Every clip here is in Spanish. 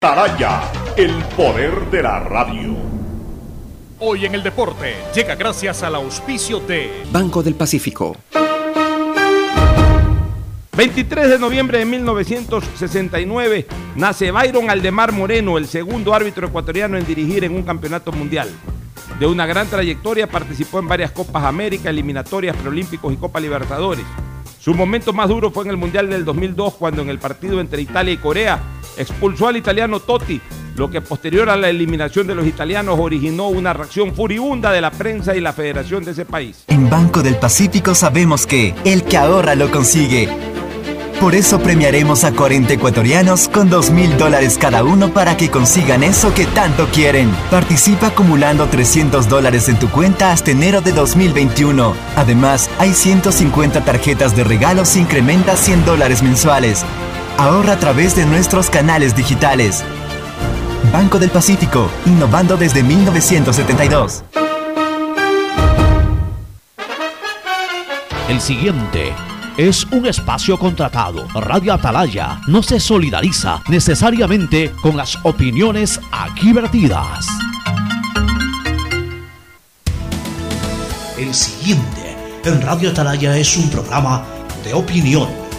Atalaya, el poder de la radio. Hoy en el deporte llega gracias al auspicio de Banco del Pacífico. 23 de noviembre de 1969 nace Byron Aldemar Moreno, el segundo árbitro ecuatoriano en dirigir en un campeonato mundial. De una gran trayectoria participó en varias Copas América, eliminatorias, preolímpicos y Copa Libertadores. Su momento más duro fue en el Mundial del 2002 cuando en el partido entre Italia y Corea expulsó al italiano Totti, lo que posterior a la eliminación de los italianos originó una reacción furibunda de la prensa y la federación de ese país. En Banco del Pacífico sabemos que el que ahorra lo consigue. Por eso premiaremos a 40 ecuatorianos con 2 mil dólares cada uno para que consigan eso que tanto quieren. Participa acumulando 300 dólares en tu cuenta hasta enero de 2021. Además, hay 150 tarjetas de regalos incrementa 100 dólares mensuales. Ahorra a través de nuestros canales digitales. Banco del Pacífico, innovando desde 1972. El siguiente es un espacio contratado. Radio Atalaya no se solidariza necesariamente con las opiniones aquí vertidas. El siguiente en Radio Atalaya es un programa de opinión,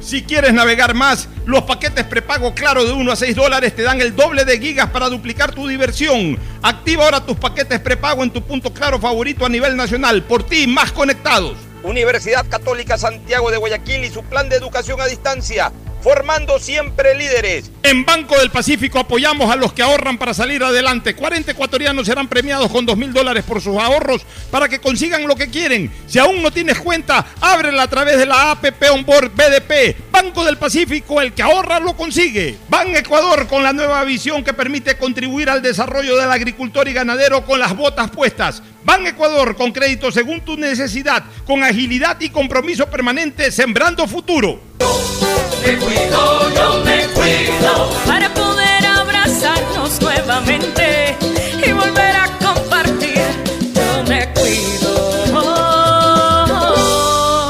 Si quieres navegar más, los paquetes prepago claro de 1 a 6 dólares te dan el doble de gigas para duplicar tu diversión. Activa ahora tus paquetes prepago en tu punto claro favorito a nivel nacional. Por ti, más conectados. Universidad Católica Santiago de Guayaquil y su plan de educación a distancia formando siempre líderes. En Banco del Pacífico apoyamos a los que ahorran para salir adelante. 40 ecuatorianos serán premiados con 2 mil dólares por sus ahorros para que consigan lo que quieren. Si aún no tienes cuenta, ábrela a través de la APP Onboard BDP. Banco del Pacífico, el que ahorra lo consigue. Ban Ecuador con la nueva visión que permite contribuir al desarrollo del agricultor y ganadero con las botas puestas. Ban Ecuador con crédito según tu necesidad, con agilidad y compromiso permanente, sembrando futuro. Me cuido, yo me cuido para poder abrazarnos nuevamente y volver a compartir. Yo me cuido.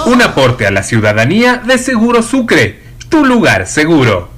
Un aporte a la ciudadanía de Seguro Sucre, tu lugar seguro.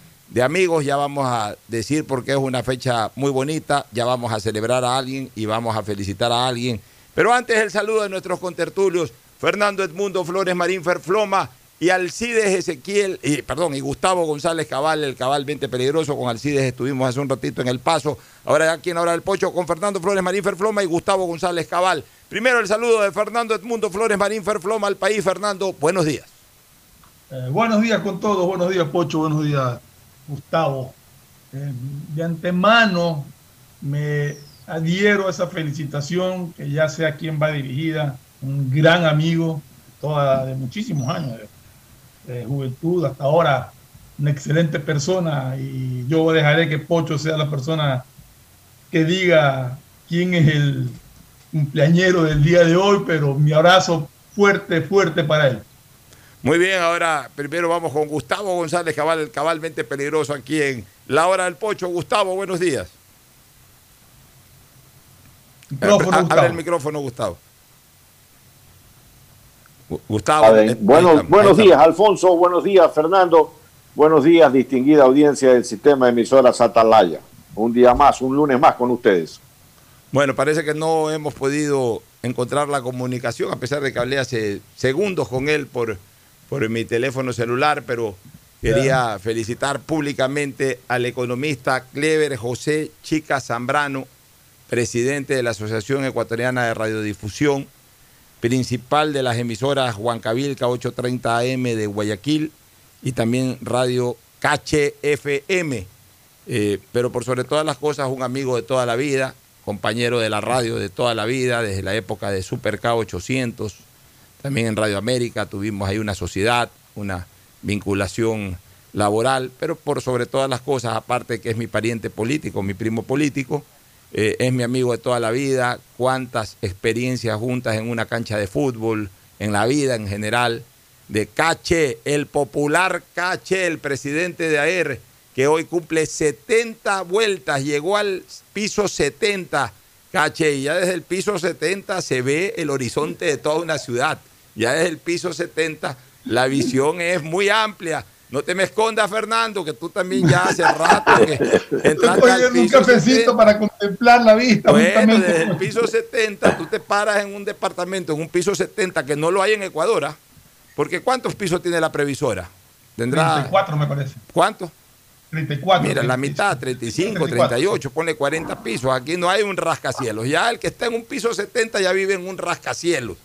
de amigos ya vamos a decir porque es una fecha muy bonita, ya vamos a celebrar a alguien y vamos a felicitar a alguien. Pero antes el saludo de nuestros contertulios, Fernando Edmundo Flores Marín Ferfloma y Alcides Ezequiel, y, perdón, y Gustavo González Cabal, el cabalmente peligroso, con Alcides estuvimos hace un ratito en el paso, ahora aquí en Hora del Pocho con Fernando Flores Marín Ferfloma y Gustavo González Cabal. Primero el saludo de Fernando Edmundo Flores Marín Ferfloma al país. Fernando, buenos días. Eh, buenos días con todos, buenos días Pocho, buenos días Gustavo. Eh, de antemano me adhiero a esa felicitación, que ya sé a quién va dirigida, un gran amigo toda, de muchísimos años de juventud, hasta ahora una excelente persona y yo dejaré que Pocho sea la persona que diga quién es el cumpleañero del día de hoy, pero mi abrazo fuerte, fuerte para él. Muy bien, ahora primero vamos con Gustavo González Cabal, el cabalmente peligroso aquí en La Hora del Pocho. Gustavo, buenos días. Micrófono, A- Abre Gustavo. el micrófono, Gustavo. Gu- Gustavo. Ver, buenos está, días, Alfonso. Buenos días, Fernando. Buenos días, distinguida audiencia del sistema de emisoras Atalaya. Un día más, un lunes más con ustedes. Bueno, parece que no hemos podido encontrar la comunicación, a pesar de que hablé hace segundos con él por, por mi teléfono celular, pero quería felicitar públicamente al economista Clever José Chica Zambrano, presidente de la Asociación Ecuatoriana de Radiodifusión, principal de las emisoras Huancavilca 830 AM de Guayaquil y también Radio Cache FM. Eh, pero por sobre todas las cosas, un amigo de toda la vida, compañero de la radio de toda la vida, desde la época de Super K800, también en Radio América tuvimos ahí una sociedad, una vinculación laboral, pero por sobre todas las cosas, aparte que es mi pariente político, mi primo político, eh, es mi amigo de toda la vida, cuántas experiencias juntas en una cancha de fútbol, en la vida en general, de Cache, el popular Cache, el presidente de AER, que hoy cumple 70 vueltas, llegó al piso 70, Cache, y ya desde el piso 70 se ve el horizonte de toda una ciudad. Ya desde el piso 70 la visión es muy amplia. No te me escondas, Fernando, que tú también ya hace rato que entraste al cogiendo un piso cafecito 70. para contemplar la vista. Bueno, justamente. desde el piso 70, tú te paras en un departamento, en un piso 70 que no lo hay en Ecuador, ¿ah? porque ¿cuántos pisos tiene la previsora? Tendrá 34 me parece. ¿cuántos? 34. Mira, la 35. mitad, 35, 34. 38, pone 40 pisos. Aquí no hay un rascacielos. Ya el que está en un piso 70 ya vive en un rascacielos.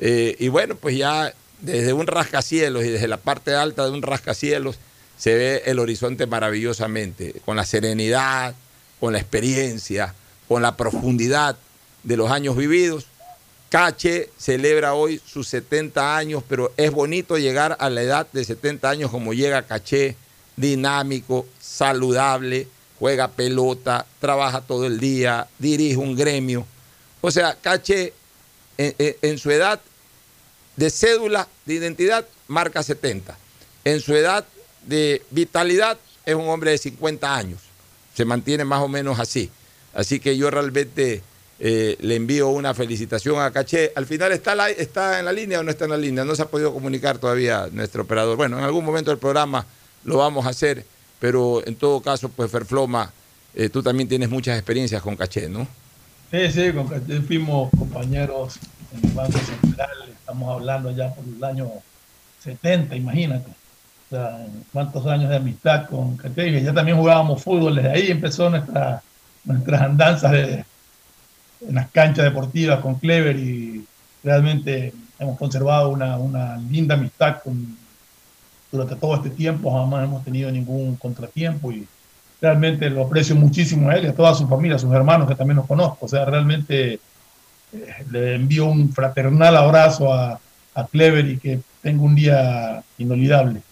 Eh, y bueno, pues ya desde un rascacielos y desde la parte alta de un rascacielos se ve el horizonte maravillosamente, con la serenidad, con la experiencia, con la profundidad de los años vividos. Cache celebra hoy sus 70 años, pero es bonito llegar a la edad de 70 años como llega Caché, dinámico, saludable, juega pelota, trabaja todo el día, dirige un gremio. O sea, Caché en, su edad de cédula de identidad marca 70. En su edad de vitalidad es un hombre de 50 años. Se mantiene más o menos así. Así que yo realmente eh, le envío una felicitación a Caché. Al final está, está en la línea o no está en la línea. No se ha podido comunicar todavía nuestro operador. Bueno, en algún momento del programa lo vamos a hacer, pero en todo caso, pues Ferfloma, eh, tú también tienes muchas experiencias con Caché, ¿no? Sí, sí, con Caché fuimos compañeros en el Banco Central. Estamos hablando ya por el año 70, imagínate. O sea, cuántos años de amistad con. Y ya también jugábamos fútbol. Desde ahí empezó nuestra, nuestras andanzas en las canchas deportivas con Clever y realmente hemos conservado una, una linda amistad con, durante todo este tiempo, jamás hemos tenido ningún contratiempo y realmente lo aprecio muchísimo a él y a toda su familia, a sus hermanos que también los conozco. O sea, realmente eh, le envío un fraternal abrazo a, a Clever y que tenga un día inolvidable.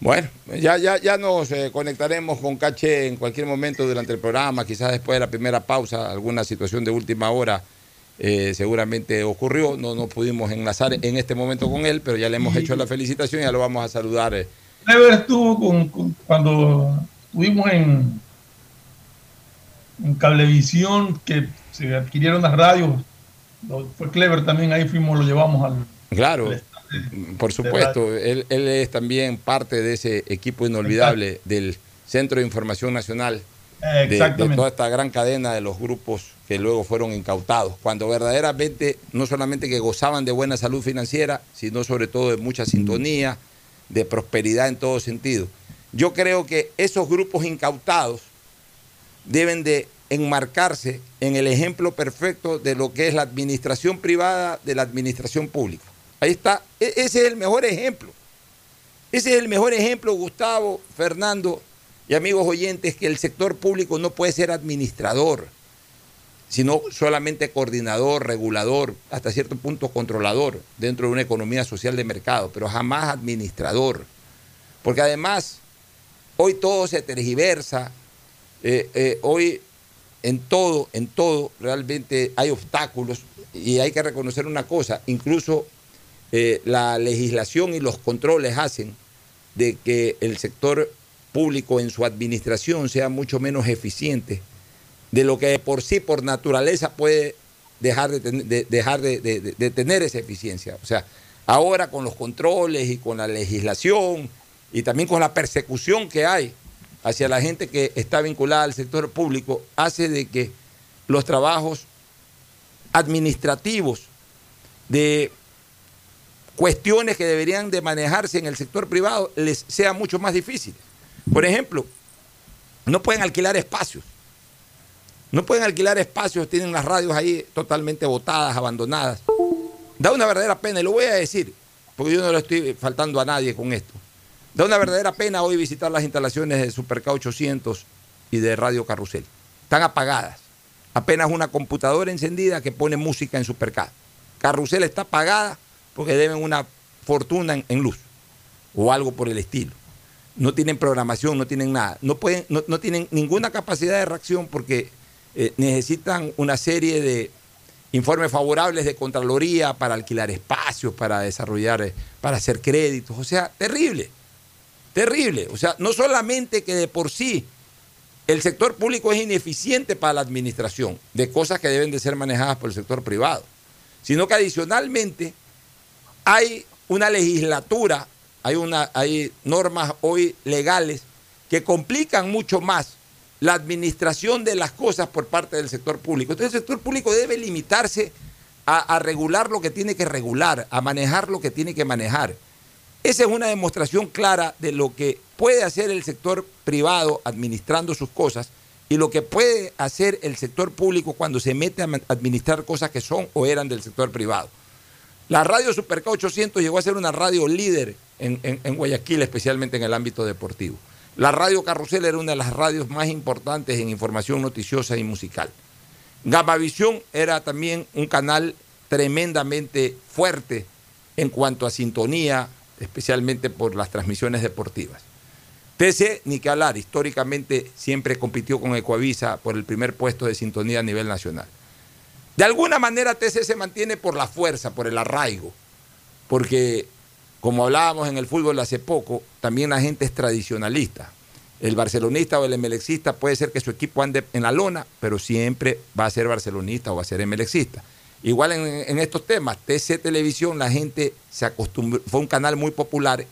Bueno, ya, ya, ya nos eh, conectaremos con Caché en cualquier momento durante el programa, quizás después de la primera pausa, alguna situación de última hora eh, seguramente ocurrió, no nos pudimos enlazar en este momento con él, pero ya le hemos hecho la felicitación y ya lo vamos a saludar. Clever estuvo con, con- cuando estuvimos en, en Cablevisión, que se adquirieron las radios, lo- fue Clever también, ahí fuimos, lo llevamos al... Claro, al- por supuesto, él, él es también parte de ese equipo inolvidable del Centro de Información Nacional. Eh, de- de, toda esta gran cadena de los grupos que luego fueron incautados, cuando verdaderamente no solamente que gozaban de buena salud financiera, sino sobre todo de mucha sintonía, de prosperidad en todo sentido. Yo creo que esos grupos incautados deben de enmarcarse en el ejemplo perfecto de lo que es la administración privada de la administración pública. Ahí está, E- ese es el mejor ejemplo. Ese es el mejor ejemplo, Gustavo, Fernando y amigos oyentes, que el sector público no puede ser administrador, sino solamente coordinador, regulador, hasta cierto punto controlador dentro de una economía social de mercado, pero jamás administrador. Porque además, hoy todo se tergiversa, eh, eh, hoy en todo, en todo realmente hay obstáculos y hay que reconocer una cosa, incluso eh, la legislación y los controles hacen de que el sector público en su administración sea mucho menos eficiente de lo que por sí, por naturaleza, puede dejar de, ten- de- dejar de, de- de- de tener esa eficiencia. O sea, ahora con los controles y con la legislación y también con la persecución que hay hacia la gente que está vinculada al sector público, hace de que los trabajos administrativos de cuestiones que deberían de manejarse en el sector privado les sea mucho más difícil. Por ejemplo, no pueden alquilar espacios. No pueden alquilar espacios, tienen las radios ahí totalmente botadas, abandonadas. Da una verdadera pena, y lo voy a decir, porque yo no le estoy faltando a nadie con esto. Da una verdadera pena hoy visitar las instalaciones de Superca 800 y de Radio Carrusel. Están apagadas. Apenas una computadora encendida que pone música en Superca. Carrusel está apagada porque deben una fortuna en, luz o algo por el estilo. No tienen programación, no tienen nada. No, pueden, no, no tienen ninguna capacidad de reacción porque eh, necesitan una serie de informes favorables de Contraloría para alquilar espacios, para desarrollar, eh, para hacer créditos. O sea, terrible, terrible. O sea, no solamente que de por sí el sector público es ineficiente para la administración de cosas que deben de ser manejadas por el sector privado, sino que adicionalmente hay una legislatura, hay, una, hay normas hoy legales que complican mucho más la administración de las cosas por parte del sector público. Entonces el sector público debe limitarse a, a regular lo que tiene que regular, a manejar lo que tiene que manejar. Esa es una demostración clara de lo que puede hacer el sector privado administrando sus cosas y lo que puede hacer el sector público cuando se mete a administrar cosas que son o eran del sector privado. La radio Superca 800 llegó a ser una radio líder en, en- en Guayaquil, especialmente en el ámbito deportivo. La radio Carrusel era una de las radios más importantes en información noticiosa y musical. Gamavisión era también un canal tremendamente fuerte en cuanto a sintonía, especialmente por las transmisiones deportivas. TC, ni que hablar, históricamente siempre compitió con Ecoavisa por el primer puesto de sintonía a nivel nacional. De alguna manera TC se mantiene por la fuerza, por el arraigo, porque como hablábamos en el fútbol hace poco, también la gente es tradicionalista. El barcelonista o el emelexista puede ser que su equipo ande en la lona, pero siempre va a ser barcelonista o va a ser emelexista. Igual en, estos temas, TC Televisión, la gente se acostumbró, fue un canal muy popular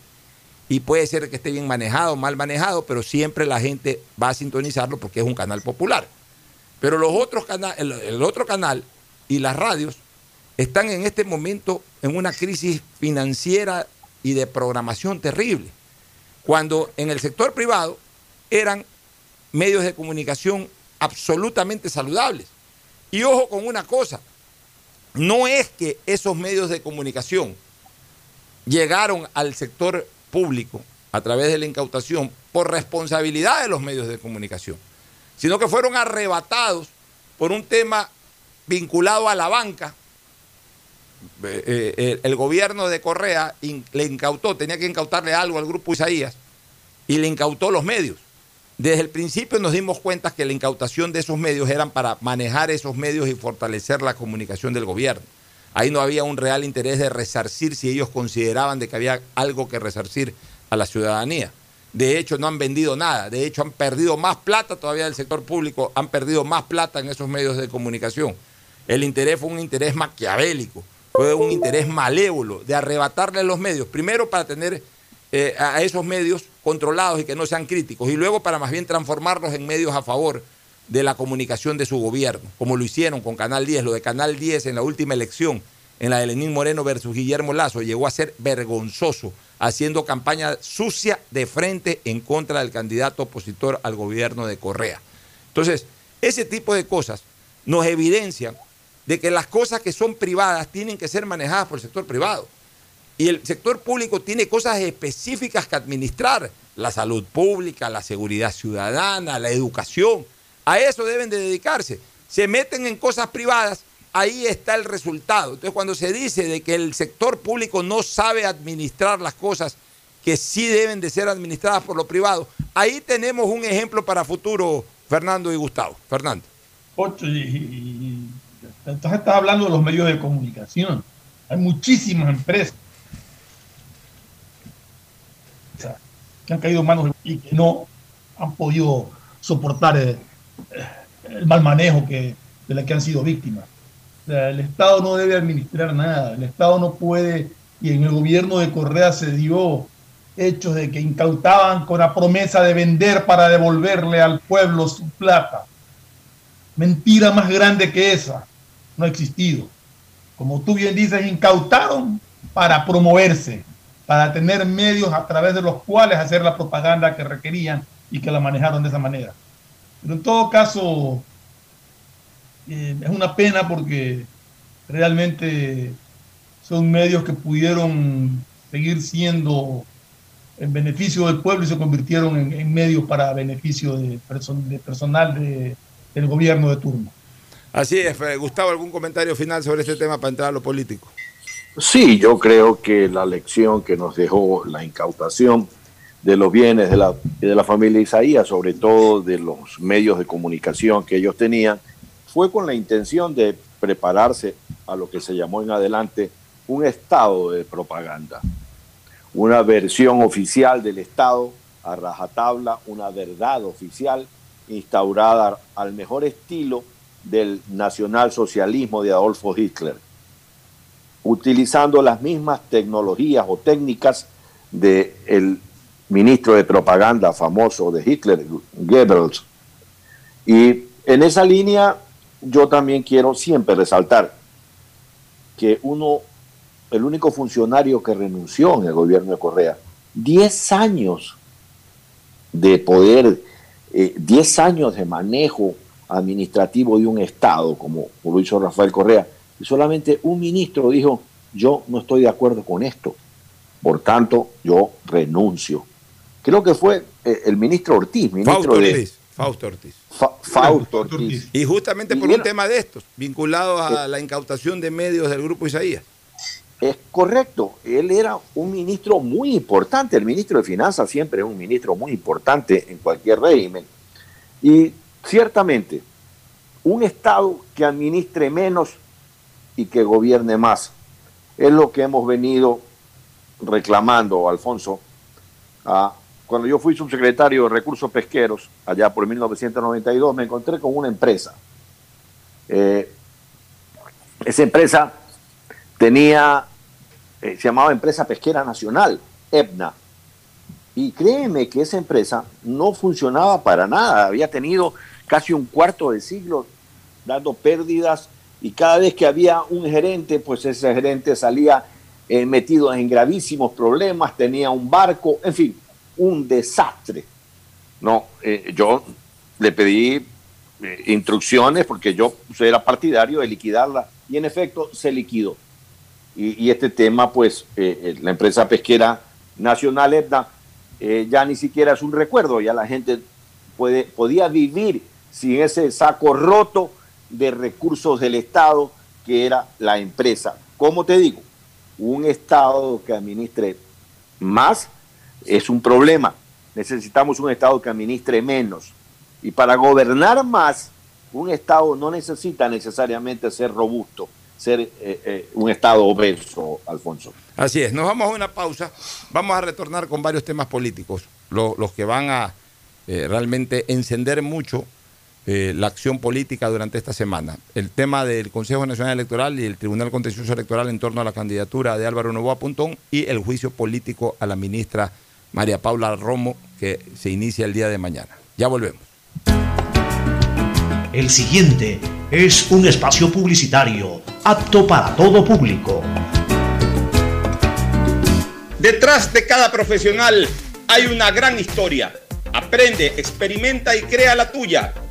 y puede ser que esté bien manejado, mal manejado, pero siempre la gente va a sintonizarlo porque es un canal popular. Pero los otros canales, el otro canal y las radios están en este momento en una crisis financiera y de programación terrible. Cuando en el sector privado eran medios de comunicación absolutamente saludables. Y ojo con una cosa, no es que esos medios de comunicación llegaron al sector público a través de la incautación por responsabilidad de los medios de comunicación, sino que fueron arrebatados por un tema vinculado a la banca. Eh, eh, el, gobierno de Correa le incautó, tenía que incautarle algo al grupo Isaías y le incautó los medios. Desde el principio nos dimos cuenta que la incautación de esos medios eran para manejar esos medios y fortalecer la comunicación del gobierno. Ahí no había un real interés de resarcir si ellos consideraban de que había algo que resarcir a la ciudadanía. De hecho, no han vendido nada. De hecho, han perdido más plata todavía del sector público, han perdido más plata en esos medios de comunicación. El interés fue un interés maquiavélico, fue un interés malévolo de arrebatarle los medios, primero para tener eh, a esos medios controlados y que no sean críticos, y luego para más bien transformarlos en medios a favor de la comunicación de su gobierno, como lo hicieron con Canal 10. Lo de Canal 10 en la última elección, en la de Lenín Moreno versus Guillermo Lazo, llegó a ser vergonzoso, haciendo campaña sucia de frente en contra del candidato opositor al gobierno de Correa. Entonces, ese tipo de cosas nos evidencian de que las cosas que son privadas tienen que ser manejadas por el sector privado. Y el sector público tiene cosas específicas que administrar, la salud pública, la seguridad ciudadana, la educación. A eso deben de dedicarse. Se meten en cosas privadas, ahí está el resultado. Entonces, cuando se dice de que el sector público no sabe administrar las cosas que sí deben de ser administradas por lo privado, ahí tenemos un ejemplo para futuro, Fernando y Gustavo. Fernando. Ocho, y, entonces estás hablando de los medios de comunicación. Hay muchísimas empresas que han caído en manos y que no han podido soportar eh, el mal manejo que, de la que han sido víctimas. el Estado no debe administrar nada, el Estado no puede, y en el gobierno de Correa se dio hechos de que incautaban con la promesa de vender para devolverle al pueblo su plata. Mentira más grande que esa no ha existido. Como tú bien dices, incautaron para promoverse, para tener medios a través de los cuales hacer la propaganda que requerían y que la manejaron de esa manera. Pero en todo caso, eh, es una pena porque realmente son medios que pudieron seguir siendo en beneficio del pueblo y se convirtieron en, medios para beneficio de, de personal de, del gobierno de turno. Así es, Gustavo, ¿algún comentario final sobre este tema para entrar a lo político? Sí, yo creo que la lección que nos dejó la incautación de los bienes de la, de la familia Isaías, sobre todo de los medios de comunicación que ellos tenían, fue con la intención de prepararse a lo que se llamó en adelante un estado de propaganda, una versión oficial del Estado a rajatabla, una verdad oficial instaurada al mejor estilo del nacionalsocialismo de Adolfo Hitler, utilizando las mismas tecnologías o técnicas del ministro de propaganda famoso de Hitler, Goebbels. Y en esa línea yo también quiero siempre resaltar que uno, el único funcionario que renunció en el gobierno de Correa, 10 años de poder, 10 eh, años de manejo administrativo de un Estado, como lo hizo Rafael Correa, y solamente un ministro dijo, yo no estoy de acuerdo con esto, por tanto yo renuncio. Creo que fue eh, el ministro Ortiz, ministro de, Fausto Ortiz. Fausto Ortiz. Y justamente por un tema de estos, vinculado a la incautación de medios del grupo Isaías. Es correcto, él era un ministro muy importante, el ministro de Finanzas siempre es un ministro muy importante en cualquier régimen. Y ciertamente, un Estado que administre menos y que gobierne más, es lo que hemos venido reclamando, Alfonso, cuando yo fui subsecretario de Recursos Pesqueros, allá por 1992, me encontré con una empresa. Eh, esa empresa tenía, eh, se llamaba Empresa Pesquera Nacional, EPNA. Y créeme que esa empresa no funcionaba para nada. Había tenido casi un cuarto de siglo dando pérdidas y cada vez que había un gerente, pues ese gerente salía eh, metido en gravísimos problemas, tenía un barco, en fin, un desastre. No, eh, yo le pedí eh, instrucciones porque yo era partidario de liquidarla y en efecto se liquidó. Y, este tema, pues, la empresa pesquera nacional EBNA ya ni siquiera es un recuerdo, ya la gente puede, podía vivir sin ese saco roto de recursos del Estado que era la empresa. Como te digo, un Estado que administre más es un problema. Necesitamos un Estado que administre menos. Y para gobernar más, un Estado no necesita necesariamente ser robusto, ser eh, eh, un Estado obeso, Alfonso. Así es, nos vamos a una pausa, vamos a retornar con varios temas políticos, los que van a eh, realmente encender mucho la acción política durante esta semana. El tema del Consejo Nacional Electoral y el Tribunal Contencioso Electoral en torno a la candidatura de Álvaro Novoa Puntón y el juicio político a la ministra María Paula Romo, que se inicia el día de mañana. Ya volvemos. El siguiente es un espacio publicitario apto para todo público. Detrás de cada profesional hay una gran historia. Aprende, experimenta y crea la tuya.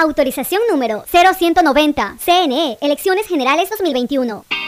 Autorización número 0190. CNE, Elecciones Generales 2021.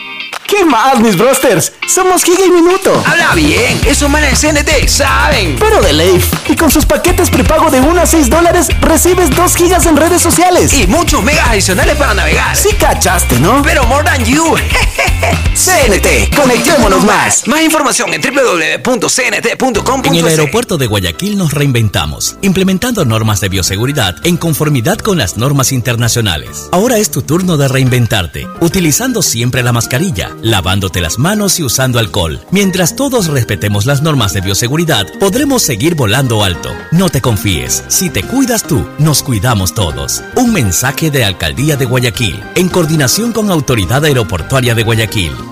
¿Qué más, mis brosters? Somos Giga y Minuto. Habla bien, esos manes CNT saben. Pero de Leif. Y con sus paquetes prepago de 1 a 6 dólares, recibes 2 gigas en redes sociales. Y muchos megas adicionales para navegar. Sí cachaste, ¿no? Pero more than you. CNT, conectémonos más. Más información en www.cnt.com. En el aeropuerto de Guayaquil nos reinventamos, implementando normas de bioseguridad en conformidad con las normas internacionales. Ahora es tu turno de reinventarte, utilizando siempre la mascarilla, lavándote las manos y usando alcohol. Mientras todos respetemos las normas de bioseguridad, podremos seguir volando alto. No te confíes, si te cuidas tú, nos cuidamos todos. Un mensaje de Alcaldía de Guayaquil, en coordinación con Autoridad Aeroportuaria de Guayaquil.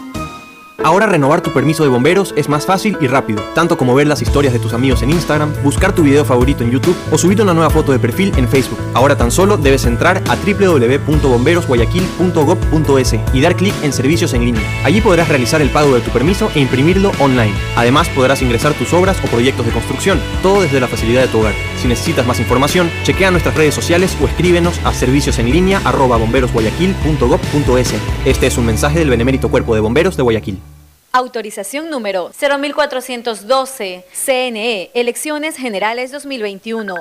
Ahora renovar tu permiso de bomberos es más fácil y rápido, tanto como ver las historias de tus amigos en Instagram, buscar tu video favorito en YouTube o subir una nueva foto de perfil en Facebook. Ahora tan solo debes entrar a www.bomberosguayaquil.gov.es y dar clic en servicios en línea. Allí podrás realizar el pago de tu permiso e imprimirlo online. Además podrás ingresar tus obras o proyectos de construcción, todo desde la facilidad de tu hogar. Si necesitas más información, chequea nuestras redes sociales o escríbenos a serviciosenlinea@bomberosguayaquil.gov.es. Este es un mensaje del Benemérito Cuerpo de Bomberos de Guayaquil. Autorización número 0412, CNE, Elecciones Generales 2021.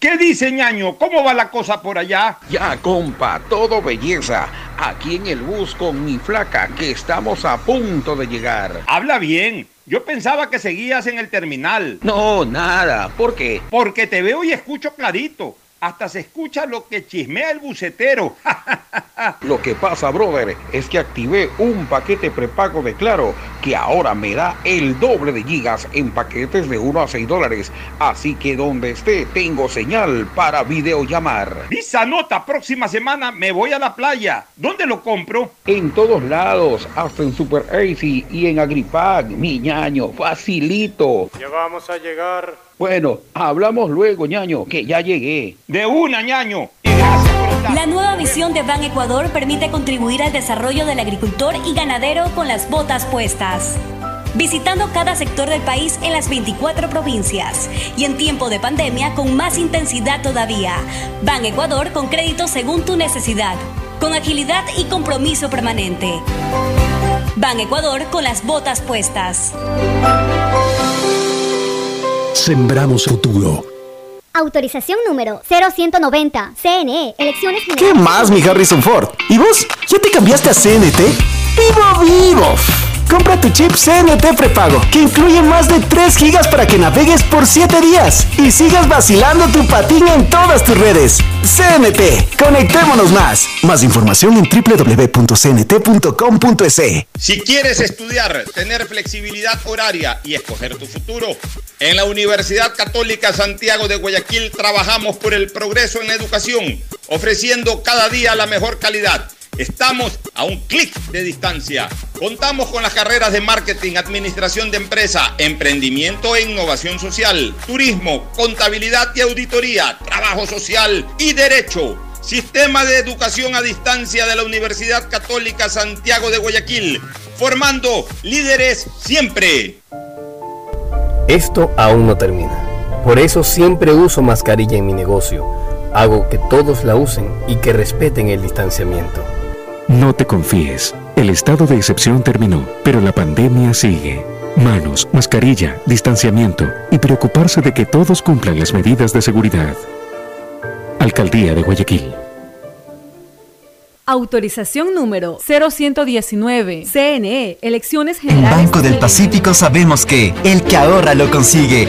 ¿Qué dice ñaño? ¿Cómo va la cosa por allá? Ya, compa, todo belleza. Aquí en el bus con mi flaca, que estamos a punto de llegar. Habla bien. Yo pensaba que seguías en el terminal. No, nada. ¿Por qué? Porque te veo y escucho clarito. Hasta se escucha lo que chismea el bucetero. Lo que pasa, brother, es que activé un paquete prepago de Claro que ahora me da el doble de gigas en paquetes de 1 a 6 dólares. Así que donde esté tengo señal para videollamar. Visa nota, próxima semana me voy a la playa. ¿Dónde lo compro? En todos lados, hasta en Super Easy y en Agripack, mi ñaño, facilito. Ya vamos a llegar. Bueno, hablamos luego, ñaño, que ya llegué. De una, ñaño. La nueva visión de Ban Ecuador permite contribuir al desarrollo del agricultor y ganadero con las botas puestas. Visitando cada sector del país en las 24 provincias y en tiempo de pandemia con más intensidad todavía. Ban Ecuador con crédito según tu necesidad, con agilidad y compromiso permanente. Ban Ecuador con las botas puestas. Sembramos futuro. Autorización número 0190. CNE, Elecciones ¿Qué Generales. más, mi Harrison Ford? ¿Y vos? ¿Ya te cambiaste a CNT? ¡Vivo, vivo! Compra tu chip CNT prepago, que incluye más de 3 gigas para que navegues por 7 días y sigas vacilando tu patín en todas tus redes. CNT, conectémonos más. Más información en www.cnt.com.es. Si quieres estudiar, tener flexibilidad horaria y escoger tu futuro, en la Universidad Católica Santiago de Guayaquil trabajamos por el progreso en la educación, ofreciendo cada día la mejor calidad. Estamos a un clic de distancia. Contamos con las carreras de marketing, administración de empresa, emprendimiento e innovación social, turismo, contabilidad y auditoría, trabajo social y derecho. Sistema de Educación a Distancia de la Universidad Católica Santiago de Guayaquil, formando líderes siempre. Esto aún no termina. Por eso siempre uso mascarilla en mi negocio. Hago que todos la usen y que respeten el distanciamiento. No te confíes. El estado de excepción terminó, pero la pandemia sigue. Manos, mascarilla, distanciamiento y preocuparse de que todos cumplan las medidas de seguridad. Alcaldía de Guayaquil. Autorización número 0119. CNE, Elecciones En Generales. Banco del Pacífico sabemos que el que ahorra lo consigue.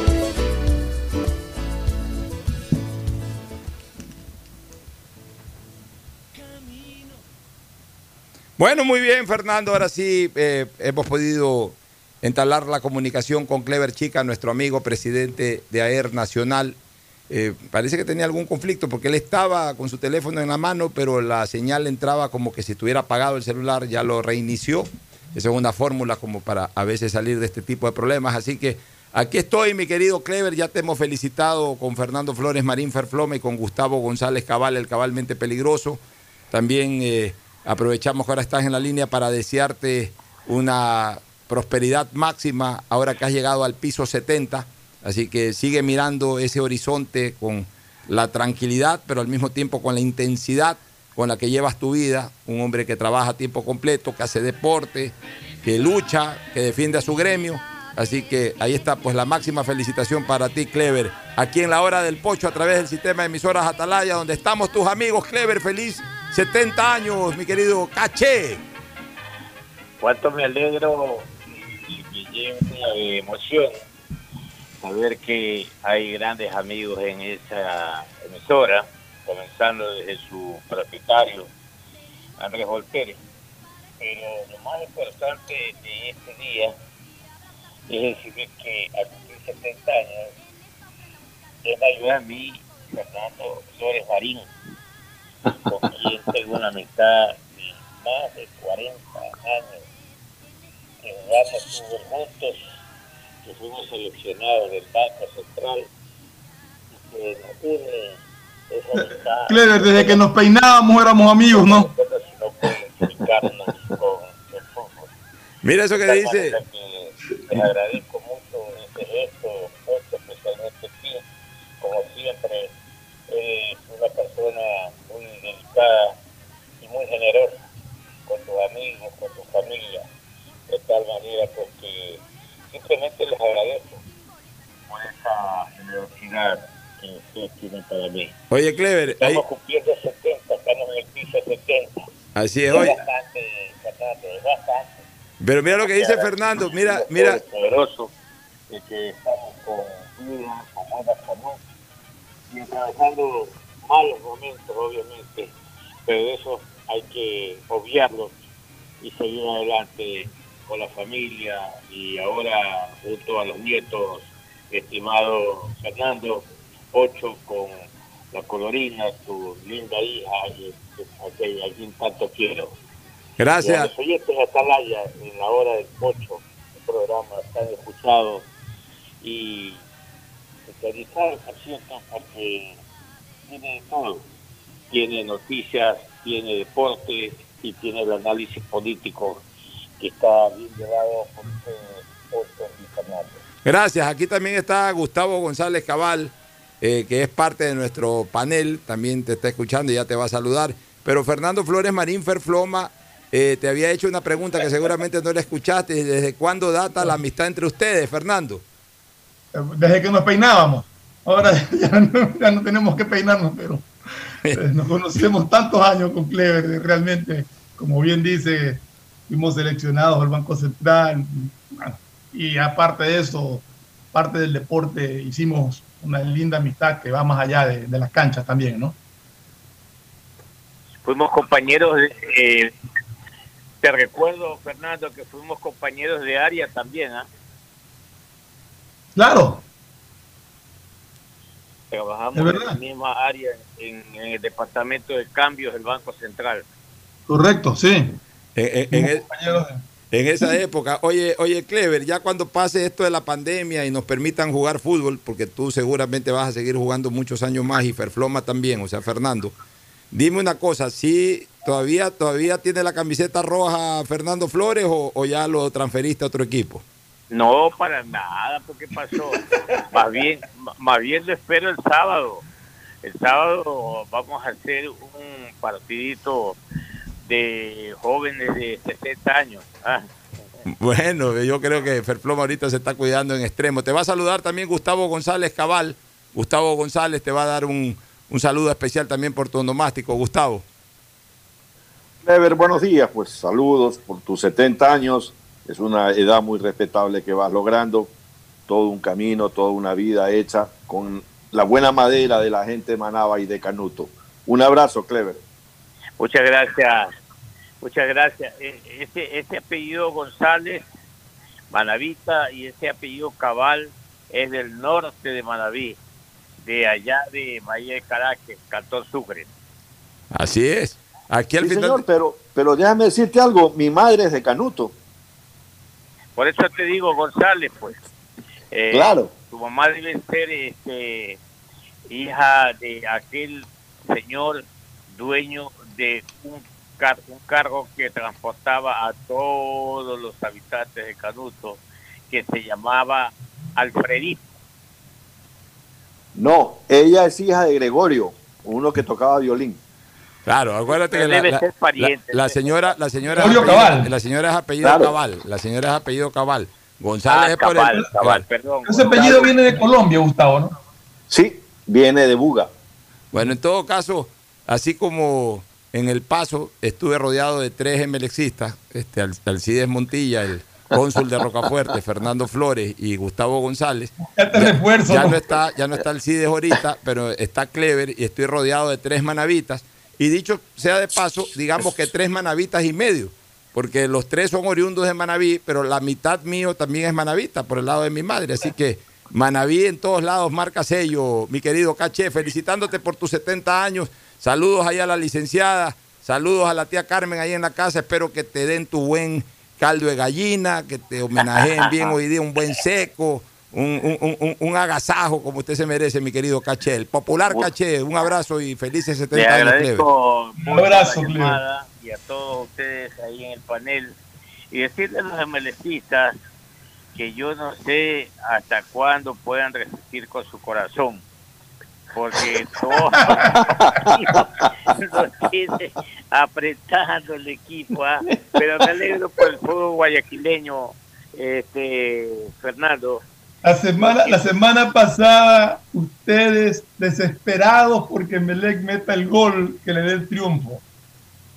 Bueno, muy bien, Fernando. Ahora sí eh, hemos podido entablar la comunicación con Clever Chica, nuestro amigo presidente de AER Nacional. Eh, parece que tenía algún conflicto porque él estaba con su teléfono en la mano, pero la señal entraba como que si estuviera apagado el celular, ya lo reinició. Esa es una fórmula como para a veces salir de este tipo de problemas. Así que aquí estoy, mi querido Clever. Ya te hemos felicitado con Fernando Flores Marín Ferfloma y con Gustavo González Cabal, el cabalmente peligroso. También eh, aprovechamos que ahora estás en la línea para desearte una prosperidad máxima ahora que has llegado al piso 70. Así que sigue mirando ese horizonte con la tranquilidad, pero al mismo tiempo con la intensidad con la que llevas tu vida. Un hombre que trabaja a tiempo completo, que hace deporte, que lucha, que defiende a su gremio. Así que ahí está, pues la máxima felicitación para ti, Clever. Aquí en la hora del pocho, a través del sistema de emisoras Atalaya, donde estamos tus amigos, Clever. Feliz 70 años, mi querido Caché. Cuánto me alegro y me llena de emoción saber que hay grandes amigos en esa emisora, comenzando desde su propietario, Andrés Volpere. Pero lo más importante de este día es decir que a cumplir 70 años, él me ayuda a mí, Fernando Flores Marín, con quien tengo una amistad de más de 40 años, que jugamos fútbol juntos que fuimos seleccionados del Banco Central y que nos une esa amistad. Clever, desde que nos peinábamos éramos amigos, ¿no? con el fútbol. Mira eso que dice. manera que Les agradezco mucho y muy generosa con tus amigos, con tu familia, de tal manera pues que simplemente les agradezco por esa generosidad que ustedes tienen para mí. Oye, Clever, ahí- Estamos cumpliendo 70, estamos en el piso 70. así es, Es oye. bastante, es bastante. Pero mira lo que dice Fernando, mira, mira. poderoso de que estamos con vida, con buena salud y atravesando malos momentos, obviamente, pero eso hay que obviarlos y seguir adelante con la familia y ahora junto a los nietos, estimado Fernando, ocho con la colorina, tu linda hija, y, a quien- tanto quiero. Y a Gracias. los oyentes de Atalaya, en la hora del pocho, el programa están escuchados y especializados, por cierto, porque tiene todo. Tiene noticias, tiene deporte y tiene el análisis político que está bien llevado por Pocho y Fernando. Gracias. Aquí también está Gustavo González Cabal, eh, que es parte de nuestro panel. También te está escuchando y ya te va a saludar. Pero Fernando Flores Marín Ferfloma eh, te había hecho una pregunta que seguramente no la escuchaste. ¿Desde cuándo data la amistad entre ustedes, Fernando? Desde que nos peinábamos. Ahora ya no, ya no tenemos que peinarnos, pero eh, nos conocemos tantos años con Clever, de realmente, como bien dice, fuimos seleccionados al Banco Central. Y aparte de eso, parte del deporte, hicimos una linda amistad que va más allá de, de las canchas también, ¿no? Fuimos compañeros, de, eh, te recuerdo, Fernando, que fuimos compañeros de área también, ¿ah? Claro, Trabajamos ¿Es en la misma área en, en el departamento de cambios del Banco Central. Correcto, sí. En, en- en esa época, oye, oye, Clever, ya cuando pase esto de la pandemia y nos permitan jugar fútbol, porque tú seguramente vas a seguir jugando muchos años más y Ferfloma también, o sea, Fernando, dime una cosa, ¿sí todavía, todavía tiene la camiseta roja Fernando Flores o, o ya lo transferiste a otro equipo? No, para nada, porque pasó. más bien, más bien lo espero el sábado. El sábado vamos a hacer un partidito de jóvenes de 60 años. Ah, Bueno, yo creo que Ferfloma ahorita se está cuidando en extremo. Te va a saludar también Gustavo González Cabal. Gustavo González te va a dar un, un saludo especial también por tu onomástico. Gustavo. Clever, buenos días, pues saludos por tus 70 años. Es una edad muy respetable que vas logrando. Todo un camino, toda una vida hecha con la buena madera de la gente de Manaba y de Canuto. Un abrazo, Clever. muchas gracias. Muchas gracias. Eh, Ese, ese apellido González, Manavita, y ese apellido Cabal es del norte de Manaví, de allá de Bahía de Caracas, Cantón Sucre. Así es. Aquí al Sí, final. señor, pero, pero déjame decirte algo. Mi madre es de Canuto. Por eso te digo González, pues. Eh, Claro. Tu mamá debe ser este, hija de aquel señor dueño de un, car- un cargo que transportaba a todos los habitantes de Canuto, que se llamaba Alfredito. No, ella es hija de Gregorio, uno que tocaba violín. Claro, acuérdate que la, Debe la- ser pariente. la- la señora, la señora, es Gregorio apellido- Cabal. la señora es apellido Claro. Cabal, la señora es apellido Cabal. González Ah, es por cabal, el, cabal, perdón. Ese apellido viene de Colombia, Gustavo, ¿no? Sí, viene de Buga. Bueno, en todo caso, así como en el paso estuve rodeado de tres emelexistas, este, Al- Alcides Montilla, el cónsul de Rocafuerte, Fernando Flores y Gustavo González. Ya te refuerzo. Ya ¿no? no está, ya no está Alcides ahorita, pero está Clever y estoy rodeado de tres manavitas. Y dicho sea de paso, digamos que tres manavitas y medio, porque los tres son oriundos de Manaví, pero la mitad mío también es manavita por el lado de mi madre. Así que Manaví en todos lados marca sello, mi querido Caché, felicitándote por tus 70 años. Saludos ahí a la licenciada, saludos a la tía Carmen ahí en la casa. Espero que te den tu buen caldo de gallina, que te homenajeen bien hoy día, un buen seco, un, un- un- un- un agasajo como usted se merece, mi querido Caché. El popular Caché, un abrazo y felices Le 70 años, agradezco Un abrazo, la y a todos ustedes ahí en el panel. Y decirle a los emelecistas que yo no sé hasta cuándo puedan resistir con su corazón porque todo lo tiene apretando el equipo ¿ah? pero me alegro por el fútbol guayaquileño este Fernando La semana, la semana pasada, ustedes desesperados porque Melec meta el gol que le dé el triunfo.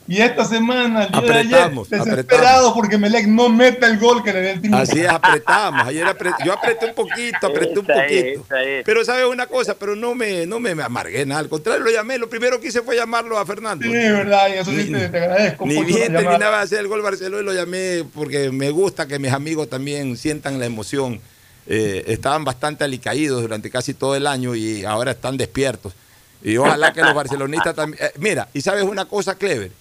Y esta semana, el día de ayer, desesperados porque Melec no meta el gol que le dé el triunfo. Así es, apretamos. Ayer apre- yo apreté un poquito, apreté un poquito. Pero sabes una cosa, pero no me, no me amargué nada. Al contrario, lo llamé. Lo primero que hice fue llamarlo a Fernando. Sí, verdad, y eso sí Ni- te, te agradezco. Ni bien terminaba de hacer el gol Barcelona y lo llamé porque me gusta que mis amigos también sientan la emoción. Eh, estaban bastante alicaídos durante casi todo el año y ahora están despiertos. Y ojalá que los barcelonistas también. eh, mira, y sabes una cosa, Clever.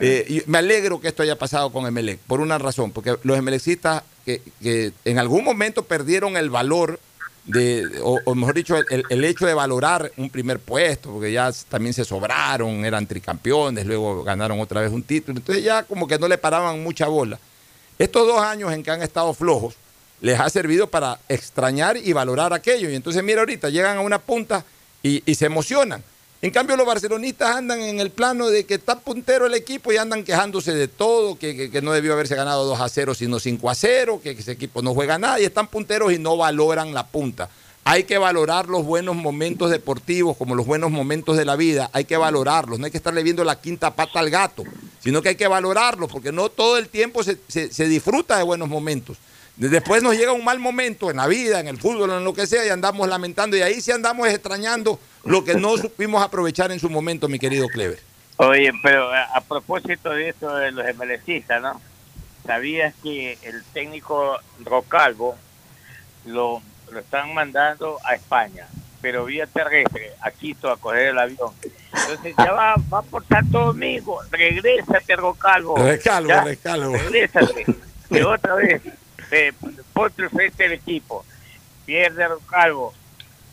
Eh, me alegro que esto haya pasado con Emelec, por una razón, porque los emelecistas que, en algún momento perdieron el valor de, o, o mejor dicho, el, el hecho de valorar un primer puesto, porque ya también se sobraron, eran tricampeones, luego ganaron otra vez un título, entonces ya como que no le paraban mucha bola. Estos dos años en que han estado flojos les ha servido para extrañar y valorar aquello. Y entonces mira ahorita, llegan a una punta y, se emocionan. En cambio, los barcelonistas andan en el plano de que está puntero el equipo y andan quejándose de todo, que, no debió haberse ganado 2 a 0, sino 5 a 0, que, ese equipo no juega nada y están punteros y no valoran la punta. Hay que valorar los buenos momentos deportivos como los buenos momentos de la vida, hay que valorarlos, no hay que estarle viendo la quinta pata al gato, sino que hay que valorarlos, porque no todo el tiempo se disfruta de buenos momentos. Después nos llega un mal momento en la vida, en el fútbol, en lo que sea, y andamos lamentando, y ahí sí andamos extrañando lo que no supimos aprovechar en su momento, mi querido Clever. Oye, pero a, a propósito de eso de los emelecistas, ¿no? ¿Sabías que el técnico Rocalvo lo, lo están mandando a España? pero vía terrestre, a Quito a coger el avión. Entonces ya va, va por Santo Domingo, regrésate, Rocalvo. Recalvo, Ya, recalvo. Regrésate. Y otra vez, al frente del equipo. Pierde Rocalvo.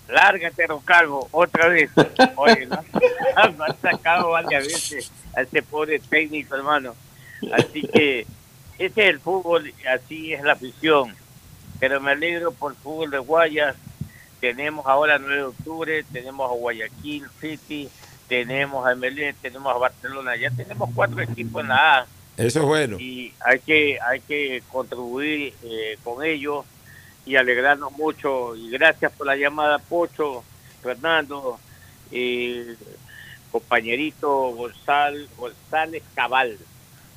Lárgate, Rocalvo, otra vez. Oye, lo han sacado varias veces a ese pobre técnico, hermano. Así que ese es el fútbol, así es la afición. Pero me alegro por el fútbol de Guayas. Tenemos ahora 9 de octubre, tenemos a Guayaquil City, tenemos a Melé, tenemos a Barcelona. Ya tenemos cuatro equipos en la A Eso es bueno. y hay que hay que contribuir eh, con ellos y alegrarnos mucho y gracias por la llamada Pocho Fernando y compañerito González, González Cabal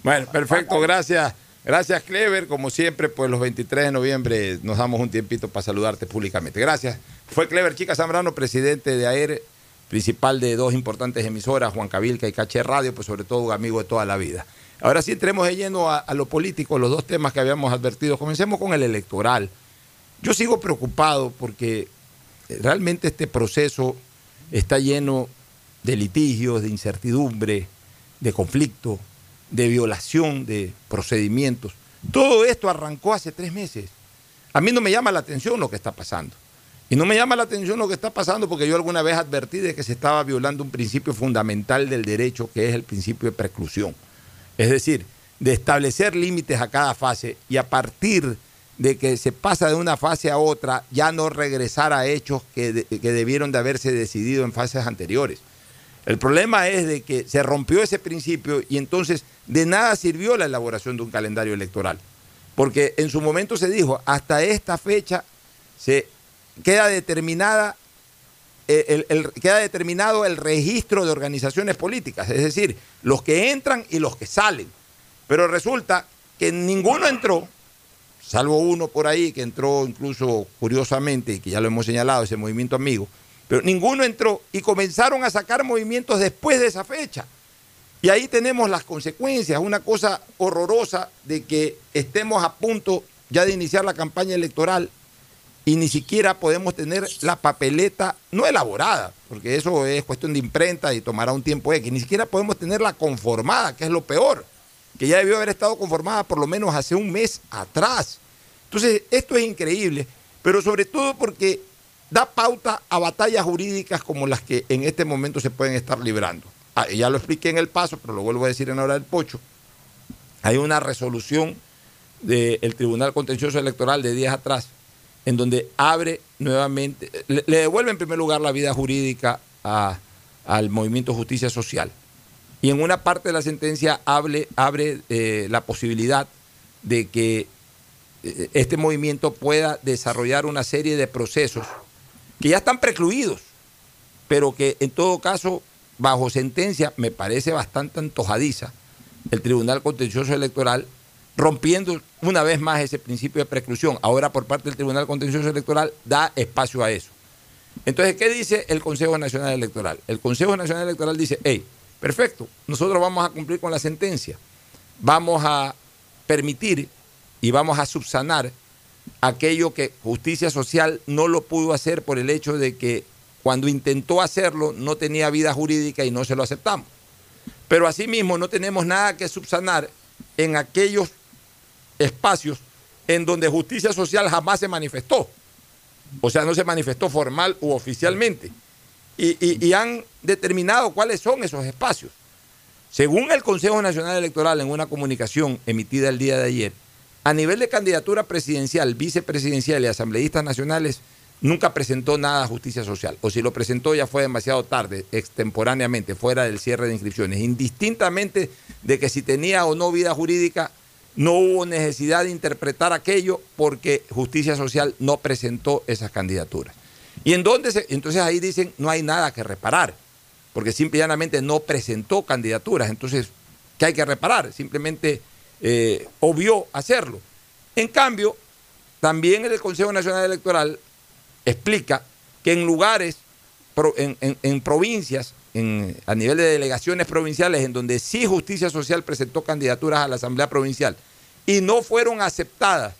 Bueno, perfecto, gracias. Gracias, Clever. Como siempre, pues los 23 de noviembre nos damos un tiempito para saludarte públicamente. Gracias. Fue Clever Chica Zambrano, presidente de AER, principal de dos importantes emisoras, Juan Cabilca y Caché Radio, pues sobre todo un amigo de toda la vida. Ahora sí entremos de lleno a, lo político, los dos temas que habíamos advertido. Comencemos con el electoral. Yo sigo preocupado porque eh, realmente este proceso está lleno de litigios, de incertidumbre, de conflicto, de violación de procedimientos. Todo esto arrancó hace tres meses. A mí no me llama la atención lo que está pasando. Y no me llama la atención lo que está pasando porque yo alguna vez advertí de que se estaba violando un principio fundamental del derecho, que es el principio de preclusión. Es decir, de establecer límites a cada fase y a partir de que se pasa de una fase a otra, ya no regresar a hechos que, que debieron de haberse decidido en fases anteriores. El problema es de que se rompió ese principio y entonces de nada sirvió la elaboración de un calendario electoral. Porque en su momento se dijo, hasta esta fecha se queda determinada el- el- queda determinado el registro de organizaciones políticas, es decir, los que entran y los que salen. Pero resulta que ninguno entró, salvo uno por ahí que entró incluso curiosamente, y que ya lo hemos señalado, ese movimiento amigo, pero ninguno entró y comenzaron a sacar movimientos después de esa fecha. Y ahí tenemos las consecuencias, una cosa horrorosa de que estemos a punto ya de iniciar la campaña electoral y ni siquiera podemos tener la papeleta no elaborada, porque eso es cuestión de imprenta y tomará un tiempo X, ni siquiera podemos tenerla conformada, que es lo peor, que ya debió haber estado conformada por lo menos hace un mes atrás. Entonces, esto es increíble, pero sobre todo porque da pauta a batallas jurídicas como las que en este momento se pueden estar librando. Ah, ya lo expliqué en el paso, pero lo vuelvo a decir en la hora del pocho. Hay una resolución del Tribunal Contencioso Electoral de días atrás, en donde abre nuevamente, le, devuelve en primer lugar la vida jurídica a- al movimiento Justicia Social. Y en una parte de la sentencia abre eh, la posibilidad de que eh, este movimiento pueda desarrollar una serie de procesos que ya están precluidos, pero que en todo caso, bajo sentencia, me parece bastante antojadiza, el Tribunal Contencioso Electoral rompiendo una vez más ese principio de preclusión. Ahora por parte del Tribunal Contencioso Electoral da espacio a eso. Entonces, ¿qué dice el Consejo Nacional Electoral? El Consejo Nacional Electoral dice, hey, perfecto, nosotros vamos a cumplir con la sentencia, vamos a permitir y vamos a subsanar aquello que justicia social no lo pudo hacer por el hecho de que cuando intentó hacerlo no tenía vida jurídica y no se lo aceptamos. Pero asimismo no tenemos nada que subsanar en aquellos espacios en donde justicia social jamás se manifestó. O sea, no se manifestó formal u oficialmente. Y, han determinado cuáles son esos espacios. Según el Consejo Nacional Electoral en una comunicación emitida el día de ayer, a nivel de candidatura presidencial, vicepresidencial y asambleístas nacionales, nunca presentó nada a justicia social. O si lo presentó ya fue demasiado tarde, extemporáneamente, fuera del cierre de inscripciones. Indistintamente de que si tenía o no vida jurídica, no hubo necesidad de interpretar aquello porque justicia social no presentó esas candidaturas. Y en dónde se, entonces ahí dicen no hay nada que reparar, porque simple y llanamente no presentó candidaturas. Entonces, ¿qué hay que reparar? Simplemente eh, obvió hacerlo. En cambio, también el Consejo Nacional Electoral explica que en lugares, en- en provincias, en- a nivel de delegaciones provinciales, en donde sí Justicia Social presentó candidaturas a la Asamblea Provincial y no fueron aceptadas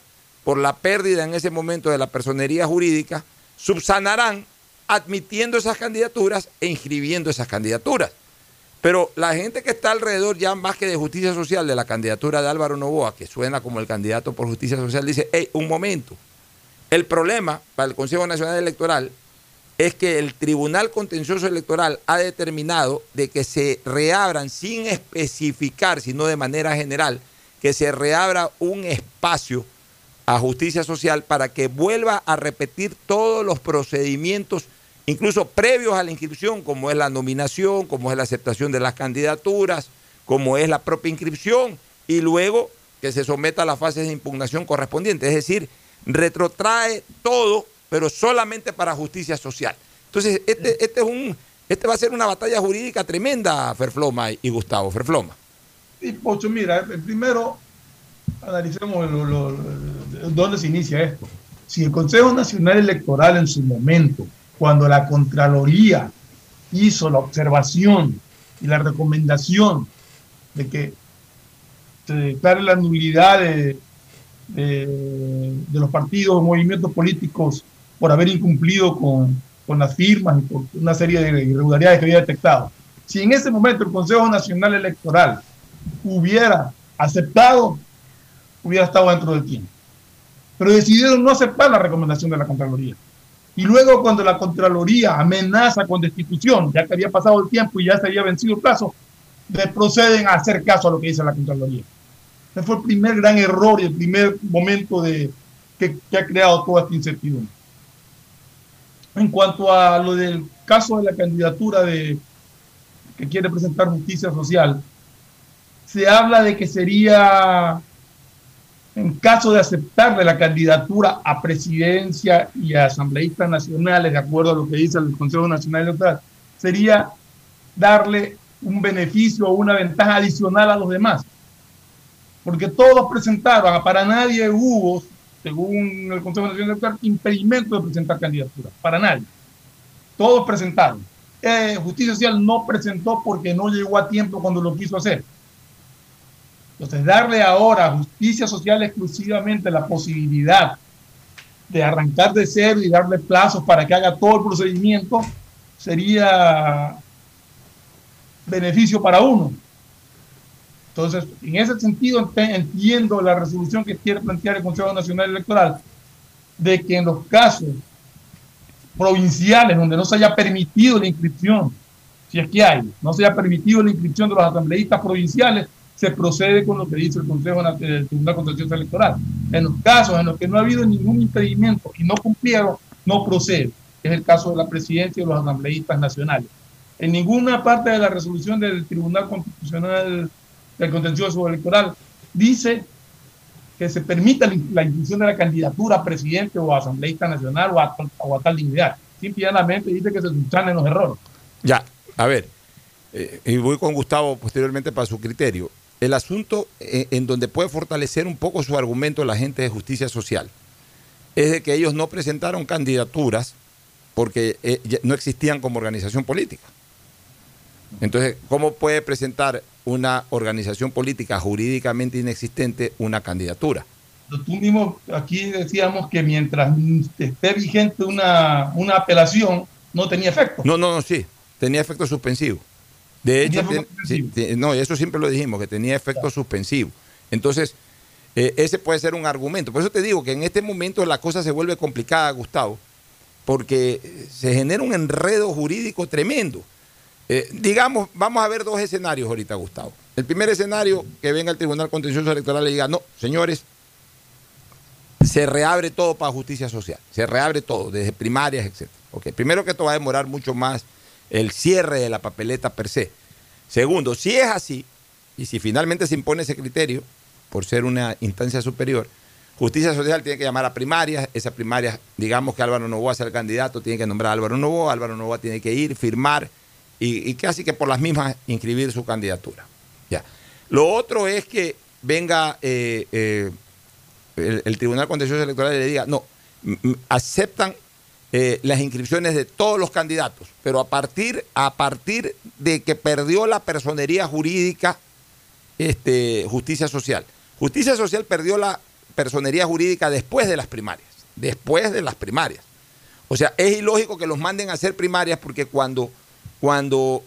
por la pérdida en ese momento de la personería jurídica, subsanarán admitiendo esas candidaturas e inscribiendo esas candidaturas. Pero la gente que está alrededor, ya más que de justicia social, de la candidatura de Álvaro Novoa, que suena como el candidato por justicia social, dice, hey, un momento. El problema para el Consejo Nacional Electoral es que el Tribunal Contencioso Electoral ha determinado de que se reabran sin especificar, sino de manera general, que se reabra un espacio a justicia social para que vuelva a repetir todos los procedimientos, incluso previos a la inscripción, como es la nominación, como es la aceptación de las candidaturas, como es la propia inscripción, y luego que se someta a las fases de impugnación correspondientes. Es decir, retrotrae todo, pero solamente para justicia social. Entonces, este, este es un, este va a ser una batalla jurídica tremenda, Ferfloma y Gustavo. Ferfloma. Y Pocho, mira, primero analicemos dónde se inicia esto. Si el Consejo Nacional Electoral en su momento, cuando la Contraloría hizo la observación y la recomendación de que se declare la nulidad de, de- los partidos movimientos políticos por haber incumplido con, con las firmas y por una serie de irregularidades que había detectado. Si en ese momento el Consejo Nacional Electoral hubiera aceptado, hubiera estado dentro del tiempo. Pero decidieron no aceptar la recomendación de la Contraloría. Y luego cuando la Contraloría amenaza con destitución, ya que había pasado el tiempo y ya se había vencido el plazo, le proceden a hacer caso a lo que dice la Contraloría. Ese fue el primer gran error y el primer momento de, que, que ha creado toda esta incertidumbre. En cuanto a lo del caso de la candidatura de, que quiere presentar Justicia Social, se habla de que sería, en caso de aceptarle la candidatura a presidencia y a asambleístas nacionales, de acuerdo a lo que dice el Consejo Nacional Electoral, sería darle un beneficio o una ventaja adicional a los demás. Porque todos presentaron, para nadie hubo, según el Consejo Nacional Electoral, impedimento de presentar candidaturas, para nadie. Todos presentaron. Eh, Justicia Social no presentó porque no llegó a tiempo cuando lo quiso hacer. Entonces, darle ahora a Justicia Social exclusivamente la posibilidad de arrancar de cero y darle plazos para que haga todo el procedimiento sería beneficio para uno. Entonces, en ese sentido, ent- entiendo la resolución que quiere plantear el Consejo Nacional Electoral de que en los casos provinciales donde no se haya permitido la inscripción, si es que hay, no se haya permitido la inscripción de los asambleístas provinciales, se procede con lo que dice el Consejo Na- el Tribunal Contencioso Electoral. En los casos en los que no ha habido ningún impedimento y no cumplieron, no procede. Es el caso de la presidencia y los asambleístas nacionales. En ninguna parte de la resolución del Tribunal Constitucional del Contencioso Electoral dice que se permita la inscripción de la candidatura a presidente o a asambleísta nacional o a, o a tal dignidad. Simplemente dice que se subsanen los errores. Ya, a ver, eh, y voy con Gustavo posteriormente para su criterio. El asunto eh, en donde puede fortalecer un poco su argumento la gente de justicia social es de que ellos no presentaron candidaturas porque eh, no existían como organización política. Entonces, ¿cómo puede presentar una organización política jurídicamente inexistente una candidatura? Tú mismo aquí decíamos que mientras esté vigente una, una apelación, no tenía efecto. No, no, no, sí, tenía efecto suspensivo. De hecho, ten- sí, no, eso siempre lo dijimos, que tenía efecto suspensivo. Entonces, eh, ese puede ser un argumento. Por eso te digo que en este momento la cosa se vuelve complicada, Gustavo, porque se genera un enredo jurídico tremendo. Eh, digamos, vamos a ver dos escenarios ahorita, Gustavo. El primer escenario, que venga el Tribunal Contencioso Electoral y diga, no, señores, se reabre todo para justicia social, se reabre todo, desde primarias, etc. Ok, primero que esto va a demorar mucho más el cierre de la papeleta per se. Segundo, si es así, y si finalmente se impone ese criterio, por ser una instancia superior, justicia social tiene que llamar a primarias, esas primarias, digamos que Álvaro Novoa sea el candidato, tiene que nombrar a Álvaro Novoa, Álvaro Novoa tiene que ir, firmar, y, casi que por las mismas inscribir su candidatura. Ya. Lo otro es que venga eh, eh, el, el Tribunal Contencioso Electoral y le diga, no, aceptan eh, las inscripciones de todos los candidatos, pero a partir, a partir de que perdió la personería jurídica este, justicia social. Justicia social perdió la personería jurídica después de las primarias, después de las primarias. O sea, es ilógico que los manden a hacer primarias porque cuando, cuando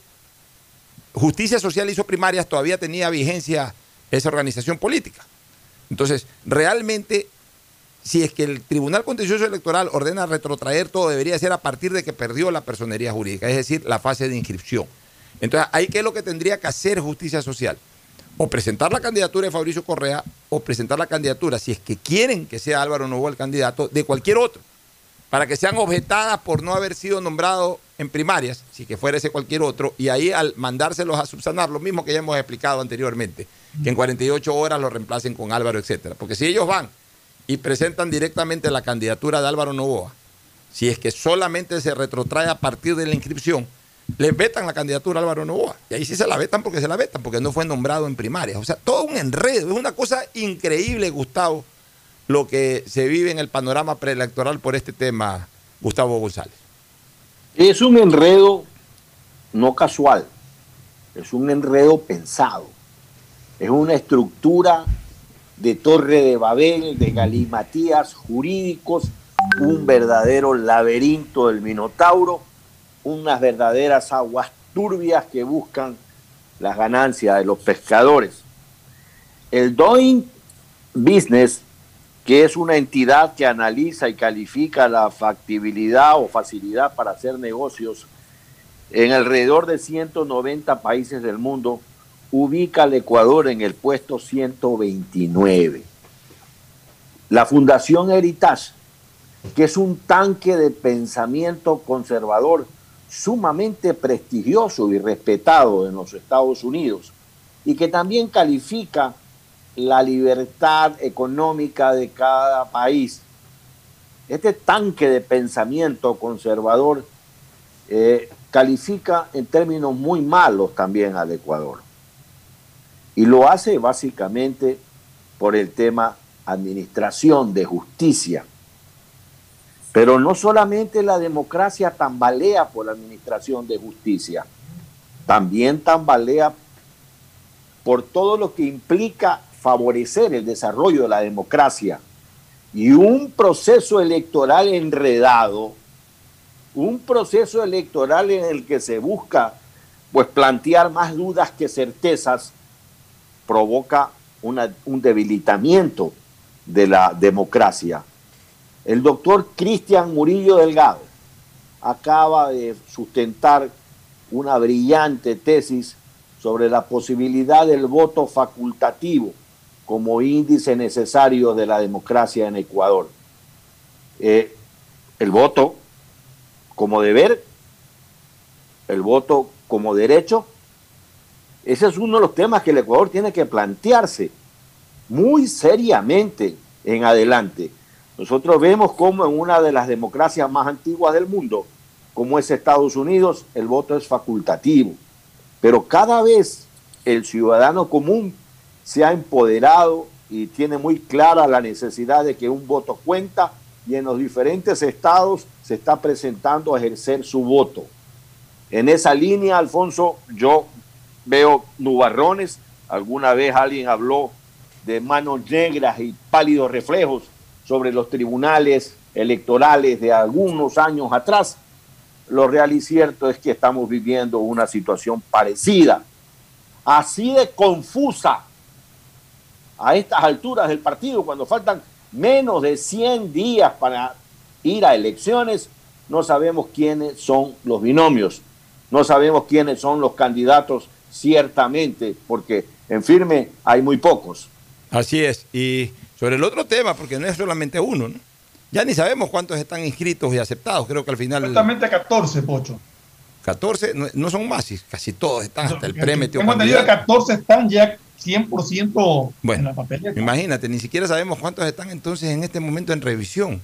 Justicia Social hizo primarias todavía tenía vigencia esa organización política. Entonces, realmente, si es que el Tribunal Contencioso Electoral ordena retrotraer todo, debería ser a partir de que perdió la personería jurídica, es decir, la fase de inscripción. Entonces, ahí qué es lo que tendría que hacer Justicia Social. O presentar la candidatura de Fabricio Correa o presentar la candidatura, si es que quieren que sea Álvaro Novoa el candidato, de cualquier otro, para que sean objetadas por no haber sido nombrado en primarias, si que fuera ese cualquier otro, y ahí al mandárselos a subsanar, lo mismo que ya hemos explicado anteriormente, que en 48 horas lo reemplacen con Álvaro, etcétera. Porque si ellos van y presentan directamente la candidatura de Álvaro Novoa, si es que solamente se retrotrae a partir de la inscripción, les vetan la candidatura a Álvaro Novoa. Y ahí sí se la vetan porque se la vetan, porque no fue nombrado en primarias. O sea, todo un enredo. Es una cosa increíble, Gustavo, lo que se vive en el panorama preelectoral por este tema, Gustavo González. Es un enredo no casual, es un enredo pensado, es una estructura de torre de Babel, de galimatías jurídicos, un verdadero laberinto del Minotauro, unas verdaderas aguas turbias que buscan las ganancias de los pescadores. El Doing Business, que es una entidad que analiza y califica la factibilidad o facilidad para hacer negocios en alrededor de 190 países del mundo, ubica al Ecuador en el puesto 129. La Fundación Heritage, que es un tanque de pensamiento conservador sumamente prestigioso y respetado en los Estados Unidos, y que también califica la libertad económica de cada país. Este tanque de pensamiento conservador eh, califica en términos muy malos también al Ecuador. Y lo hace básicamente por el tema administración de justicia. Pero no solamente la democracia tambalea por la administración de justicia, también tambalea por todo lo que implica favorecer el desarrollo de la democracia y un proceso electoral enredado, un proceso electoral en el que se busca pues plantear más dudas que certezas, provoca un debilitamiento de la democracia. El doctor Cristian Murillo Delgado acaba de sustentar una brillante tesis sobre la posibilidad del voto facultativo como índice necesario de la democracia en Ecuador. Eh, el voto como deber, el voto como derecho, ese es uno de los temas que el Ecuador tiene que plantearse muy seriamente en adelante. Nosotros vemos cómo en una de las democracias más antiguas del mundo, como es Estados Unidos, el voto es facultativo. Pero cada vez el ciudadano común se ha empoderado y tiene muy clara la necesidad de que un voto cuenta y en los diferentes estados se está presentando a ejercer su voto. En esa línea, Alfonso, yo veo nubarrones. Alguna vez alguien habló de manos negras y pálidos reflejos sobre los tribunales electorales de algunos años atrás. Lo real y cierto es que estamos viviendo una situación parecida, así de confusa a estas alturas del partido, cuando faltan menos de 100 días para ir a elecciones, no sabemos quiénes son los binomios, no sabemos quiénes son los candidatos ciertamente, porque en firme hay muy pocos. Así es. Y sobre el otro tema, porque no es solamente uno, ¿no? ya ni sabemos cuántos están inscritos y aceptados. Creo que al final. Exactamente 14, Pocho. 14, no, no son más, casi todos están, hasta el premio. Tengo entendido que 14 están ya 100% en la papeleta. Imagínate, ni siquiera sabemos cuántos están entonces en este momento en revisión.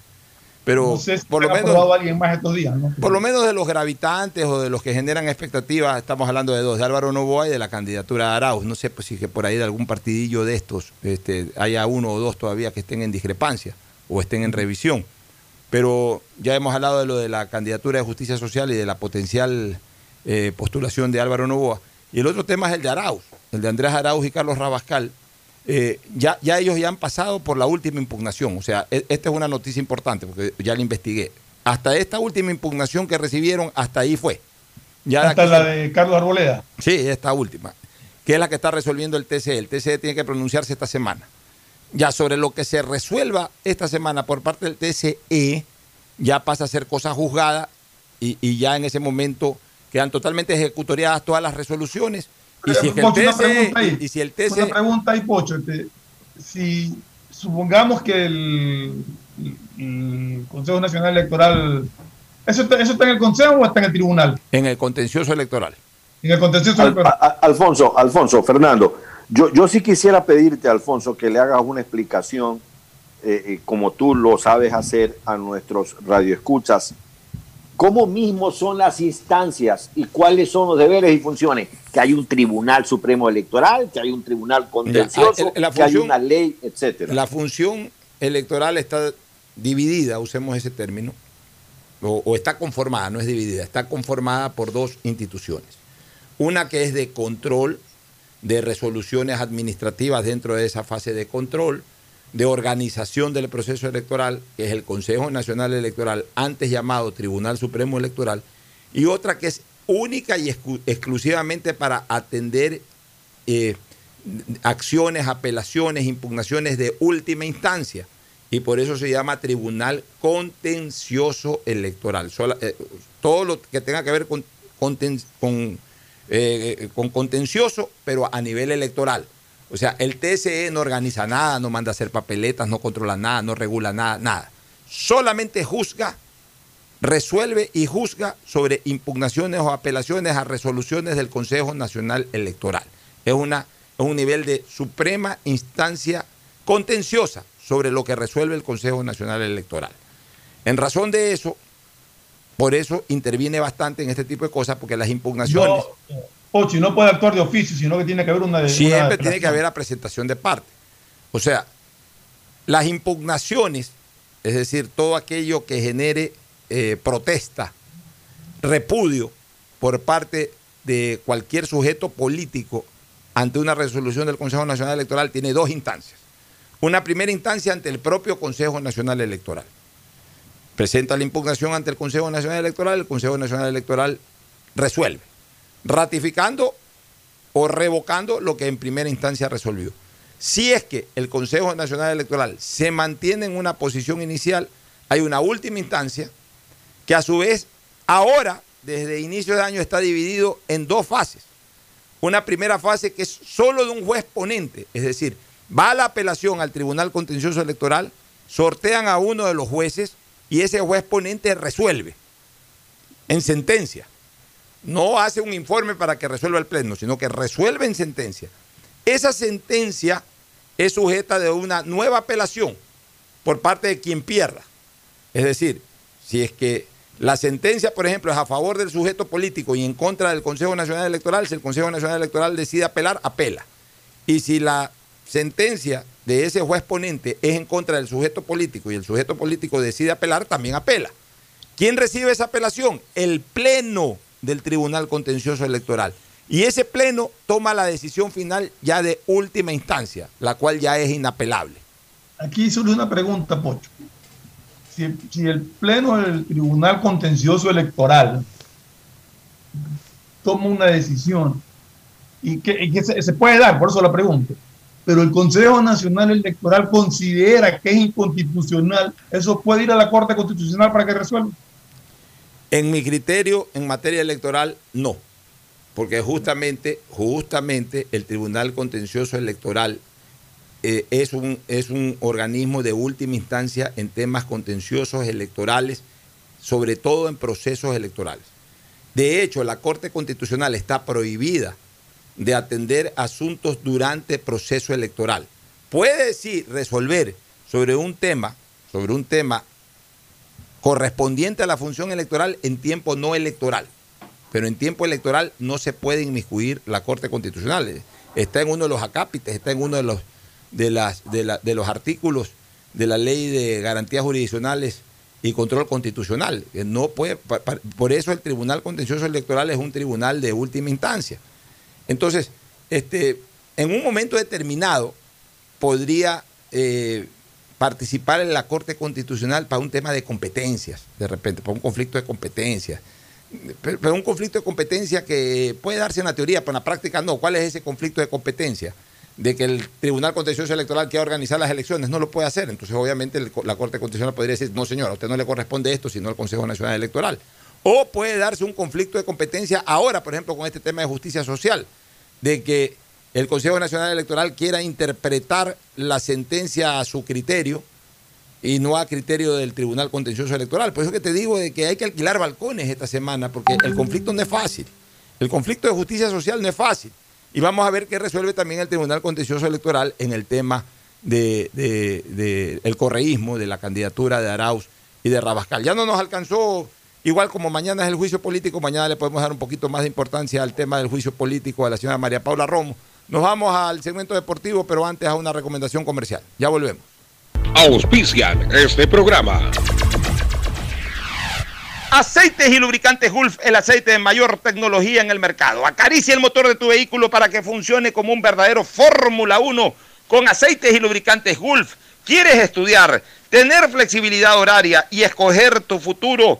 Pero No sé si por lo menos alguien más estos días. ¿no? por lo menos de los gravitantes o de los que generan expectativas, estamos hablando de dos, de Álvaro Novoa y de la candidatura de Arauz. No sé pues, si que por ahí de algún partidillo de estos este, haya uno o dos todavía que estén en discrepancia o estén en revisión. Pero ya hemos hablado de lo de la candidatura de justicia social y de la potencial eh, postulación de Álvaro Novoa. Y el otro tema es el de Arauz, el de Andrés Arauz y Carlos Rabascal. Eh, ya, ya ellos ya han pasado por la última impugnación. O sea, e- esta es una noticia importante porque ya la investigué. Hasta esta última impugnación que recibieron, hasta ahí fue. Ya Hasta la se- de Carlos Arboleda. Sí, esta última, que es la que está resolviendo el TCE. El TCE tiene que pronunciarse esta semana. Ya sobre lo que se resuelva esta semana por parte del TCE, ya pasa a ser cosa juzgada y, y ya en ese momento quedan totalmente ejecutoriadas todas las resoluciones. Y si, es que el una ahí. y, si el Una TCE, pregunta ahí, Pocho. este, si supongamos que el, el Consejo Nacional Electoral. ¿eso está, ¿Eso está en el Consejo o está en el Tribunal? en el contencioso electoral. En el contencioso Al- electoral. a- a- Alfonso, Alfonso, Fernando, yo, yo sí quisiera pedirte, Alfonso, que le hagas una explicación, eh, eh, como tú lo sabes hacer a nuestros radioescuchas, cómo mismo son las instancias y cuáles son los deberes y funciones. Que hay un Tribunal Supremo Electoral, que hay un Tribunal Contencioso, el- la que hay una ley, etcétera. La función electoral está dividida, usemos ese término, o, o está conformada, no es dividida, está conformada por dos instituciones. Una que es de control de resoluciones administrativas dentro de esa fase de control, de organización del proceso electoral, que es el Consejo Nacional Electoral, antes llamado Tribunal Supremo Electoral, y otra que es única y exclu- exclusivamente para atender eh, acciones, apelaciones, impugnaciones de última instancia. Y por eso se llama Tribunal Contencioso Electoral. Eh, todo lo que tenga que ver con, eh, con contencioso, pero a nivel electoral. O sea, el TSE no organiza nada, no manda a hacer papeletas, no controla nada, no regula nada, nada. Solamente juzga, resuelve y juzga sobre impugnaciones o apelaciones a resoluciones del Consejo Nacional Electoral. Es, una, es un nivel de suprema instancia contenciosa sobre lo que resuelve el Consejo Nacional Electoral. En razón de eso, por eso interviene bastante en este tipo de cosas, porque las impugnaciones... No, no puede actuar de oficio, sino que tiene que haber una. Siempre una tiene que haber la presentación de parte. O sea, las impugnaciones, es decir, todo aquello que genere eh, protesta, repudio por parte de cualquier sujeto político ante una resolución del Consejo Nacional Electoral, tiene dos instancias. Una primera instancia ante el propio Consejo Nacional Electoral. Presenta la impugnación ante el Consejo Nacional Electoral, el Consejo Nacional Electoral resuelve, ratificando o revocando lo que en primera instancia resolvió. Si es que el Consejo Nacional Electoral se mantiene en una posición inicial, hay una última instancia que a su vez ahora, desde inicio de año, está dividido en dos fases. Una primera fase que es solo de un juez ponente, es decir, va la apelación al Tribunal Contencioso Electoral, sortean a uno de los jueces y ese juez ponente resuelve en sentencia. No hace un informe para que resuelva el pleno, sino que resuelve en sentencia. Esa sentencia es sujeta de una nueva apelación por parte de quien pierda. Es decir, si es que la sentencia, por ejemplo, es a favor del sujeto político y en contra del Consejo Nacional Electoral, si el Consejo Nacional Electoral decide apelar, apela. Y si la sentencia de ese juez ponente es en contra del sujeto político y el sujeto político decide apelar, también apela. ¿Quién recibe esa apelación? El Pleno del Tribunal Contencioso Electoral. Y ese Pleno toma la decisión final ya de última instancia, la cual ya es inapelable. Aquí surge una pregunta, Pocho. Si, el Pleno del Tribunal Contencioso Electoral toma una decisión y que, y que se, se puede dar, por eso la pregunto, pero el Consejo Nacional Electoral considera que es inconstitucional, eso puede ir a la Corte Constitucional para que resuelva. En mi criterio, en materia electoral, no. Porque justamente, justamente el Tribunal Contencioso Electoral eh, es, un, es un organismo de última instancia en temas contenciosos electorales, sobre todo en procesos electorales. De hecho, la Corte Constitucional está prohibida de atender asuntos durante proceso electoral. Puede sí resolver sobre un tema, sobre un tema correspondiente a la función electoral en tiempo no electoral. Pero en tiempo electoral no se puede inmiscuir la Corte Constitucional. Está en uno de los acápites, está en uno de los, de las, de, la- de los artículos de la ley de garantías jurisdiccionales y control constitucional. No puede, por eso el Tribunal Contencioso Electoral es un tribunal de última instancia. Entonces, este, en un momento determinado podría eh, participar en la Corte Constitucional para un tema de competencias, de repente, para un conflicto de competencias. Pero, un conflicto de competencia que puede darse en la teoría, pero en la práctica no. ¿Cuál es ese conflicto de competencia? De que el Tribunal Contencioso Electoral quiera organizar las elecciones, no lo puede hacer. Entonces, obviamente, la Corte Constitucional podría decir, no, señor, a usted no le corresponde esto, sino al Consejo Nacional Electoral. O puede darse un conflicto de competencia ahora, por ejemplo, con este tema de justicia social, de que el Consejo Nacional Electoral quiera interpretar la sentencia a su criterio y no a criterio del Tribunal Contencioso Electoral. Por eso que te digo de que hay que alquilar balcones esta semana, porque el conflicto no es fácil. El conflicto de justicia social no es fácil. Y vamos a ver qué resuelve también el Tribunal Contencioso Electoral en el tema de, de- de el correísmo, de la candidatura de Arauz y de Rabascal. Ya no nos alcanzó, igual como mañana es el juicio político, mañana le podemos dar un poquito más de importancia al tema del juicio político a la señora María Paula Romo. Nos vamos al segmento deportivo, pero antes a una recomendación comercial. Ya volvemos. Auspician este programa. Aceites y lubricantes Gulf, el aceite de mayor tecnología en el mercado. Acaricia el motor de tu vehículo para que funcione como un verdadero Fórmula 1 con aceites y lubricantes Gulf. ¿Quieres estudiar, tener flexibilidad horaria y escoger tu futuro?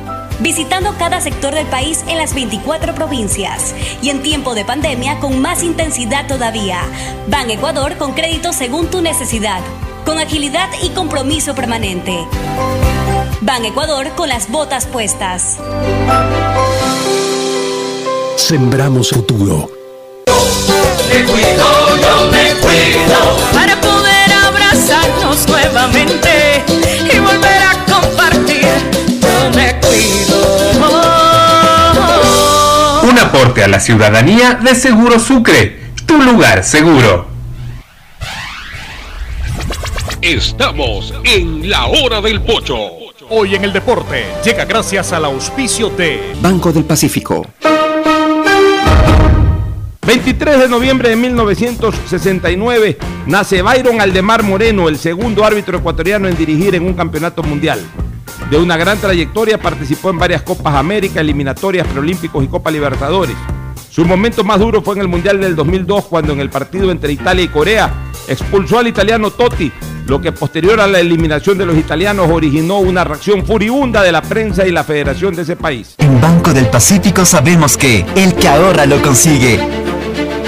Visitando cada sector del país en las 24 provincias y en tiempo de pandemia con más intensidad todavía. Ban Ecuador con crédito según tu necesidad, con agilidad y compromiso permanente. Ban Ecuador con las botas puestas. Sembramos futuro. Me cuido, yo me cuido para poder abrazarnos nuevamente aporte a la ciudadanía de Seguro Sucre, tu lugar seguro. Estamos en la hora del pocho. Hoy en el deporte llega gracias al auspicio de Banco del Pacífico. 23 de noviembre de 1969 nace Byron Aldemar Moreno, el segundo árbitro ecuatoriano en dirigir en un campeonato mundial. De una gran trayectoria participó en varias Copas América, eliminatorias, preolímpicos y Copa Libertadores. Su momento más duro fue en el Mundial del 2002 cuando en el partido entre Italia y Corea expulsó al italiano Totti, lo que posterior a la eliminación de los italianos originó una reacción furibunda de la prensa y la federación de ese país. En Banco del Pacífico sabemos que el que ahorra lo consigue.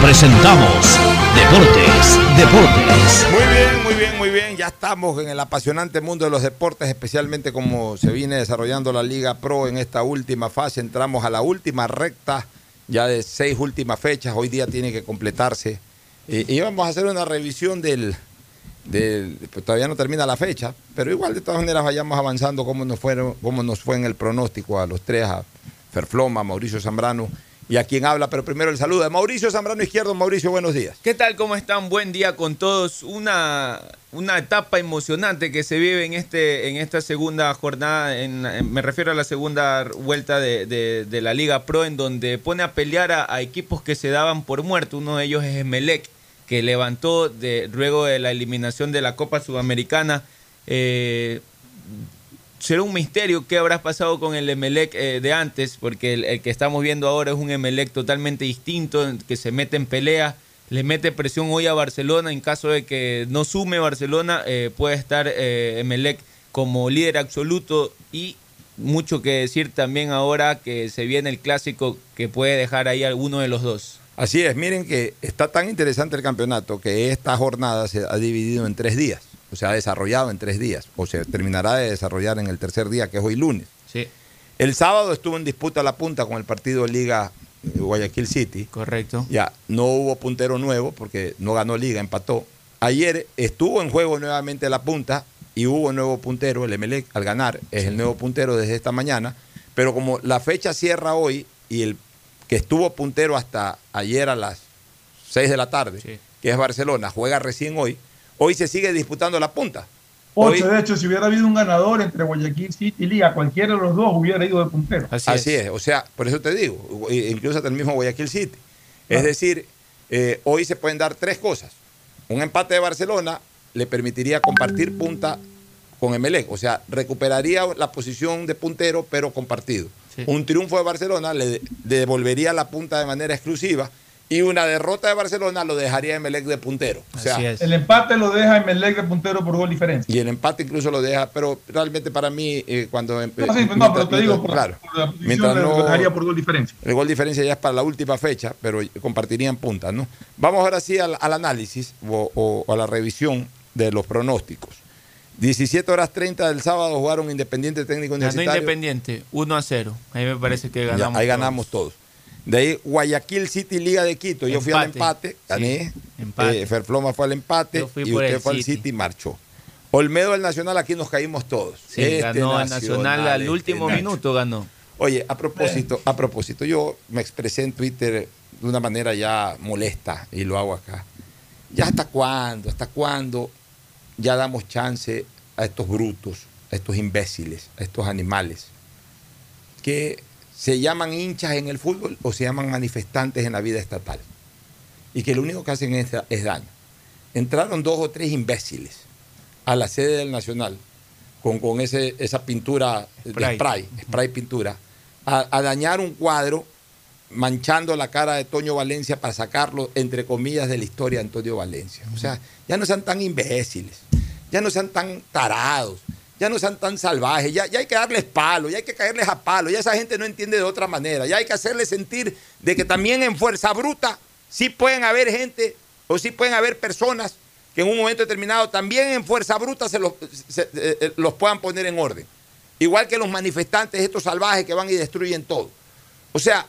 presentamos Deportes, Deportes. Muy bien, muy bien, muy bien. Ya estamos en el apasionante mundo de los deportes, especialmente como se viene desarrollando la Liga Pro en esta última fase. Entramos a la última recta ya de seis últimas fechas, hoy día tiene que completarse. Eh, y vamos a hacer una revisión del, pues todavía no termina la fecha, pero igual de todas maneras vayamos avanzando cómo nos, fueron, cómo nos fue en el pronóstico a los tres, a Ferfloma, Mauricio Zambrano y a quien habla, pero primero el saludo de Mauricio Zambrano Izquierdo. Mauricio, buenos días. ¿Qué tal? ¿Cómo están? Buen día con todos. Una, una etapa emocionante que se vive en, este, en esta segunda jornada, me refiero a la segunda vuelta de, de- la Liga Pro, en donde pone a pelear a, equipos que se daban por muerto. Uno de ellos es Emelec, que levantó luego de la eliminación de la Copa Sudamericana. eh, será un misterio qué habrá pasado con el Emelec eh, de antes, porque el, que estamos viendo ahora es un Emelec totalmente distinto, que se mete en pelea, le mete presión hoy a Barcelona, en caso de que no sume Barcelona, eh, puede estar eh, Emelec como líder absoluto y mucho que decir también ahora que se viene el clásico que puede dejar ahí alguno de los dos. Así es, miren que está tan interesante el campeonato que esta jornada se ha dividido en tres días, o sea, ha desarrollado en tres días, o se terminará de desarrollar en el tercer día, que es hoy lunes. Sí. El sábado estuvo en disputa la punta con el partido Liga Guayaquil City. Correcto. Ya, no hubo puntero nuevo porque no ganó Liga, empató. Ayer estuvo en juego nuevamente la punta y hubo nuevo puntero, el Emelec, al ganar, es el nuevo puntero desde esta mañana. Pero como la fecha cierra hoy y el que estuvo puntero hasta ayer a las 6 de la tarde, que es Barcelona, juega recién hoy, hoy se sigue disputando la punta. Hoy- Ocho, de hecho, si hubiera habido un ganador entre Guayaquil City y Liga, cualquiera de los dos hubiera ido de puntero. Así, es. o sea, por eso te digo, incluso hasta el mismo Guayaquil City. Es decir, eh, hoy se pueden dar tres cosas. Un empate de Barcelona le permitiría compartir punta con Emelec, o sea, recuperaría la posición de puntero, pero compartido. Un triunfo de Barcelona le devolvería la punta de manera exclusiva y una derrota de Barcelona lo dejaría a Emelec de puntero. O sea, El empate lo deja Emelec de puntero por gol diferencia. y el empate incluso lo deja, pero realmente para mí, eh, cuando. eh, No, sí, pues no, mientras- pero te digo, por, claro, por la mientras no- lo dejaría por gol diferencia. el gol diferencia ya es para la última fecha, pero compartirían puntas, ¿no? Vamos ahora sí al, al análisis o, o a la revisión de los pronósticos. 17 horas 30 del sábado jugaron Independiente Técnico Ganó Universitario. Independiente, 1 a 0. Ahí me parece que Ya, ganamos. ahí todos. ganamos todos. De ahí Guayaquil City Liga de Quito. Yo fui al Empate. gané. Sí, empate. Eh, Ferfloma fue al empate y usted fue al City. City y marchó. Olmedo del Nacional, aquí nos caímos todos. Sí, Este ganó Nacional al este último Nacho. minuto, ganó. Oye, a propósito, a propósito, yo me expresé en Twitter de una manera ya molesta y lo hago acá. ¿Ya hasta cuándo? ¿Hasta cuándo ya damos chance a estos brutos, a estos imbéciles, a estos animales que se llaman hinchas en el fútbol o se llaman manifestantes en la vida estatal? Y que lo único que hacen es, es daño. Entraron dos o tres imbéciles a la sede del Nacional con, con ese, esa pintura Spray. de spray, spray pintura, a, a dañar un cuadro manchando la cara de Toño Valencia para sacarlo, entre comillas, de la historia de Antonio Valencia. O sea, ya no sean tan imbéciles, ya no sean tan tarados, ya no sean tan salvajes, ya, ya hay que darles palo, ya hay que caerles a palo, ya esa gente no entiende de otra manera, ya hay que hacerles sentir de que también en fuerza bruta sí pueden haber gente o sí pueden haber personas que en un momento determinado también en fuerza bruta se los, eh, eh, los puedan poner en orden. Igual que los manifestantes, estos salvajes que van y destruyen todo. O sea,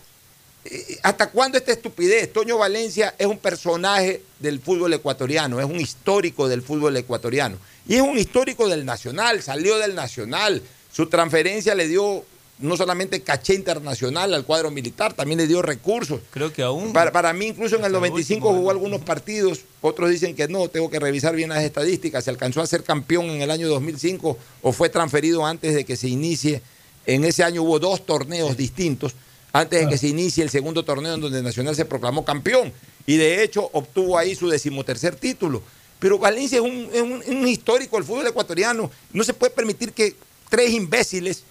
¿hasta cuándo esta estupidez? Toño Valencia es un personaje del fútbol ecuatoriano, es un histórico del fútbol ecuatoriano. Y es un histórico del Nacional, salió del Nacional. Su transferencia le dio no solamente caché internacional al cuadro militar, también le dio recursos. Creo que aún. Para, para mí, incluso en el 95 jugó algunos partidos, otros dicen que no, tengo que revisar bien las estadísticas. Se alcanzó a ser campeón en el año 2005 o fue transferido antes de que se inicie. En ese año hubo dos torneos distintos, antes de que se inicie el segundo torneo en donde Nacional se proclamó campeón. Y de hecho obtuvo ahí su decimotercer título. Pero Valencia es un, es un- un histórico del fútbol ecuatoriano. No se puede permitir que tres imbéciles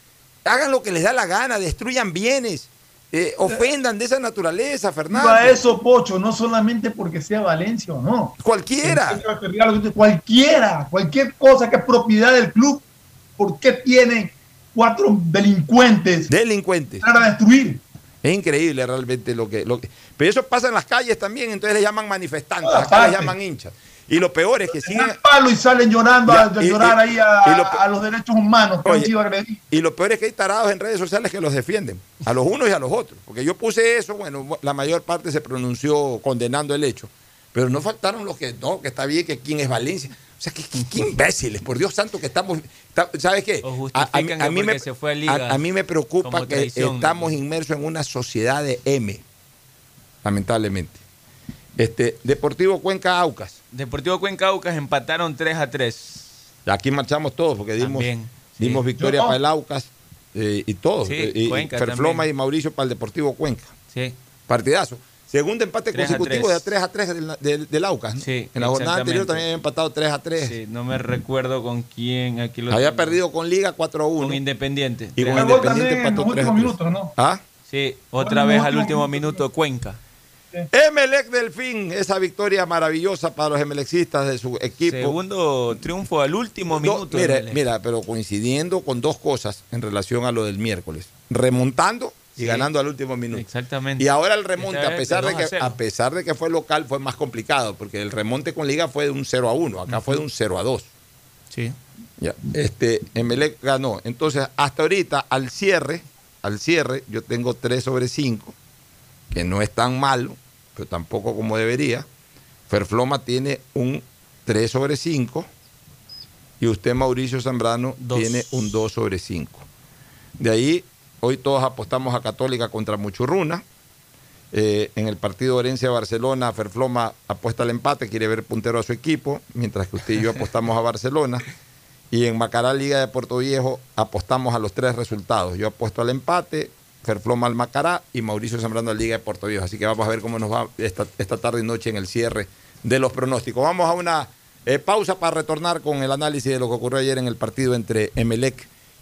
hagan lo que les da la gana, destruyan bienes, eh, ofendan de esa naturaleza, Fernando. Iba a eso, Pocho, no solamente porque sea Valencia o no. Cualquiera. Cualquiera, cualquier cosa que es propiedad del club, ¿por qué tienen cuatro delincuentes Delincuentes. para destruir? Es increíble realmente lo que, lo que- Pero eso pasa en las calles también, entonces le llaman manifestantes, Todas acá les llaman hinchas. Y lo peor es que siguen. Palo y salen llorando Ya, a, y- llorar y- ahí a, y lo a los derechos humanos Oye. Y lo peor es que hay tarados en redes sociales que los defienden, a los unos y a los otros. Porque yo puse eso, bueno, la mayor parte se pronunció condenando el hecho. Pero no faltaron los que, no, que está bien, que quién es Valencia. O sea, que, que- que imbéciles, por Dios santo, que estamos. ta- ¿Sabes qué? A, mí me, se fue a Liga a- a mí me preocupa que estamos inmersos en una sociedad de M, lamentablemente. Este, Deportivo Cuenca Aucas. Deportivo Cuenca Aucas empataron 3 a 3. Aquí marchamos todos porque dimos, También, dimos victoria Yo- para el Aucas eh, y todos. Sí, Eh, y Cuenca Ferfloma también. y Mauricio para el Deportivo Cuenca. Sí. Partidazo. Segundo empate 3 a consecutivo 3. de 3 a 3 del, del- del Aucas. ¿no? Sí, en la jornada anterior también había empatado 3 a 3. Sí, no me recuerdo con quién. Aquí lo Había tengo. perdido con Liga 4 a 1. Con Independiente. Y con Independiente también en los empató 3 a últimos 3. minutos, ¿no? ¿Ah? Sí, otra vez al último minuto. Cuenca. Emelec Delfín, esa victoria maravillosa para los emelexistas de su equipo. Segundo triunfo al último minuto. mira, mira, pero coincidiendo con dos cosas en relación a lo del miércoles. Remontando y Sí. ganando al último minuto. Exactamente. Y ahora el remonte, a pesar, de de 2 a que, 0. a pesar de que fue local, fue más complicado, porque el remonte con Liga fue de un 0 a 1, acá fue de un 0 a 2. Sí. Ya, este, Emelec ganó. Entonces, hasta ahorita, al cierre, al cierre, yo tengo 3 sobre 5, que no es tan malo, pero tampoco como debería. Ferfloma tiene un 3 sobre 5 y usted, Mauricio Zambrano, Dos. tiene un 2 sobre 5. De ahí, hoy todos apostamos a Católica contra Muchurruna. Eh, en el partido Herencia-Barcelona, Ferfloma apuesta al empate, quiere ver puntero a su equipo, mientras que usted y yo apostamos a Barcelona. Y en Macará, Liga de Puerto Viejo, apostamos a los tres resultados. Yo apuesto al empate, Ferfloma al Macará y Mauricio Zambrano al Liga de Puerto Viejo. Así que vamos a ver cómo nos va esta, esta tarde y noche en el cierre de los pronósticos. Vamos a una eh, pausa para retornar con el análisis de lo que ocurrió ayer en el partido entre Emelec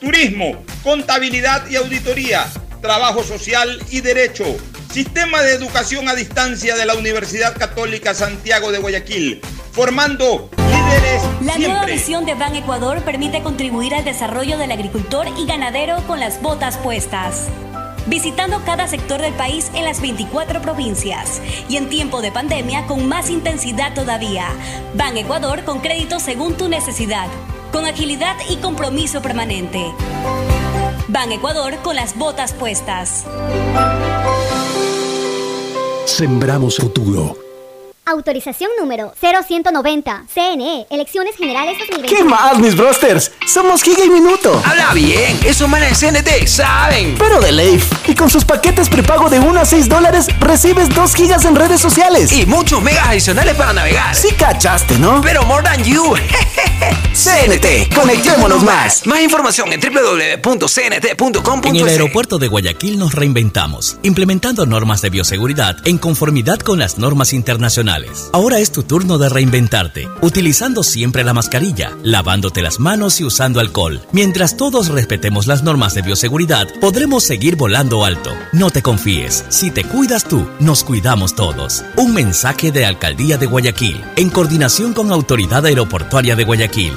turismo, contabilidad y auditoría, trabajo social y derecho. Sistema de educación a distancia de la Universidad Católica Santiago de Guayaquil, formando líderes La nueva siempre. visión de Ban Ecuador permite contribuir al desarrollo del agricultor y ganadero con las botas puestas. Visitando cada sector del país en las 24 provincias y en tiempo de pandemia con más intensidad todavía. Ban Ecuador con crédito según tu necesidad, con agilidad y compromiso permanente. Ban Ecuador con las botas puestas. Sembramos futuro. Autorización número 0190. CNE. Elecciones Generales 2020. ¿Qué más, mis brosters? Somos Giga y Minuto. Habla bien, esos manes de CNT saben. Pero de Leif. Y con sus paquetes prepago de 1 a 6 dólares, recibes 2 gigas en redes sociales. Y muchos megas adicionales para navegar. Sí cachaste, ¿no? Pero more than you. CNT, conectémonos más. Más información en www.cnt.com.es. En el aeropuerto de Guayaquil nos reinventamos, implementando normas de bioseguridad en conformidad con las normas internacionales. Ahora es tu turno de reinventarte, utilizando siempre la mascarilla, lavándote las manos y usando alcohol. Mientras todos respetemos las normas de bioseguridad, podremos seguir volando alto. No te confíes, si te cuidas tú, nos cuidamos todos. Un mensaje de Alcaldía de Guayaquil, en coordinación con Autoridad Aeroportuaria de Guayaquil.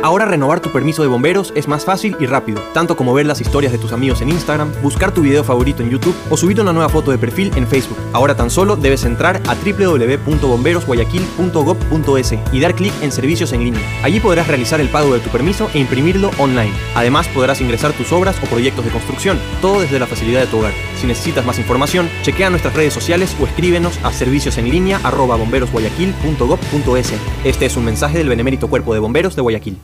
Ahora renovar tu permiso de bomberos es más fácil y rápido, tanto como ver las historias de tus amigos en Instagram, buscar tu video favorito en YouTube o subir una nueva foto de perfil en Facebook. Ahora tan solo debes entrar a www.bomberosguayaquil.gov.es y dar clic en servicios en línea. Allí podrás realizar el pago de tu permiso e imprimirlo online. Además podrás ingresar tus obras o proyectos de construcción, todo desde la facilidad de tu hogar. Si necesitas más información, chequea nuestras redes sociales o escríbenos a serviciosenlinea@bomberosguayaquil.gov.es. Este es un mensaje del Benemérito Cuerpo de Bomberos de Guayaquil.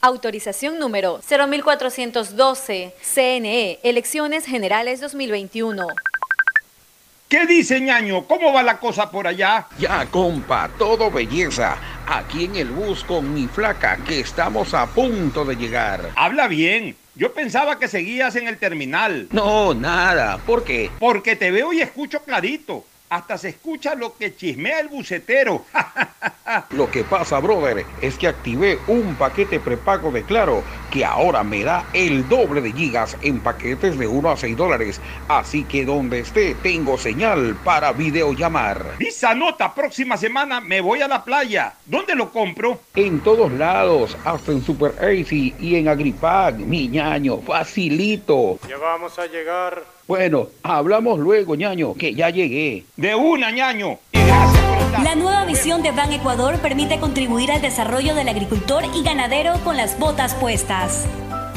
Autorización número 01412, CNE, Elecciones Generales 2021. ¿Qué dice ñaño? ¿Cómo va la cosa por allá? Ya, compa, todo belleza. Aquí en el bus con mi flaca, que estamos a punto de llegar. Habla bien. Yo pensaba que seguías en el terminal. No, nada. ¿Por qué? Porque te veo y escucho clarito. Hasta se escucha lo que chismea el bucetero. Lo que pasa, brother, es que activé un paquete prepago de Claro que ahora me da el doble de gigas en paquetes de 1 a 6 dólares. Así que donde esté, tengo señal para videollamar. Visa nota, próxima semana me voy a la playa. ¿Dónde lo compro? En todos lados, hasta en Super Easy y en Agripack, mi ñaño, facilito. Ya vamos a llegar. Bueno, hablamos luego, ñaño, que ya llegué. De una, ñaño. La nueva visión de Ban Ecuador permite contribuir al desarrollo del agricultor y ganadero con las botas puestas.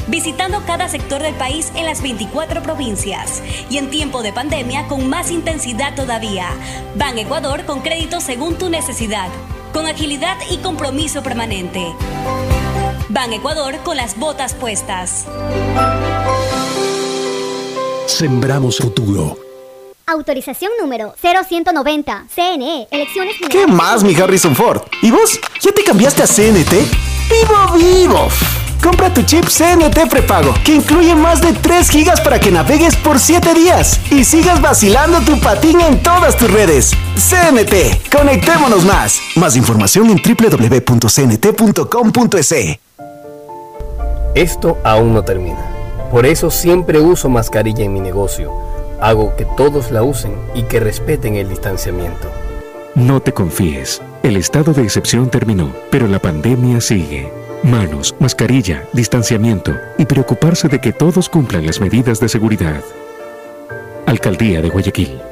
Visitando cada sector del país en las 24 provincias y en tiempo de pandemia con más intensidad todavía. Ban Ecuador con crédito según tu necesidad, con agilidad y compromiso permanente. Ban Ecuador con las botas puestas. Sembramos futuro. Autorización número 0190. CNE, elecciones ¿Qué más, mi Harrison Ford? ¿Y vos? ¿Ya te cambiaste a CNT? ¡Vivo, vivo! Compra tu chip CNT prepago, que incluye más de 3 gigas para que navegues por 7 días y sigas vacilando tu patín en todas tus redes. CNT, conectémonos más. Más información en www.cnt.com.es. Esto aún no termina. Por eso siempre uso mascarilla en mi negocio. Hago que todos la usen y que respeten el distanciamiento. No te confíes. El estado de excepción terminó, pero la pandemia sigue. Manos, mascarilla, distanciamiento y preocuparse de que todos cumplan las medidas de seguridad. Alcaldía de Guayaquil.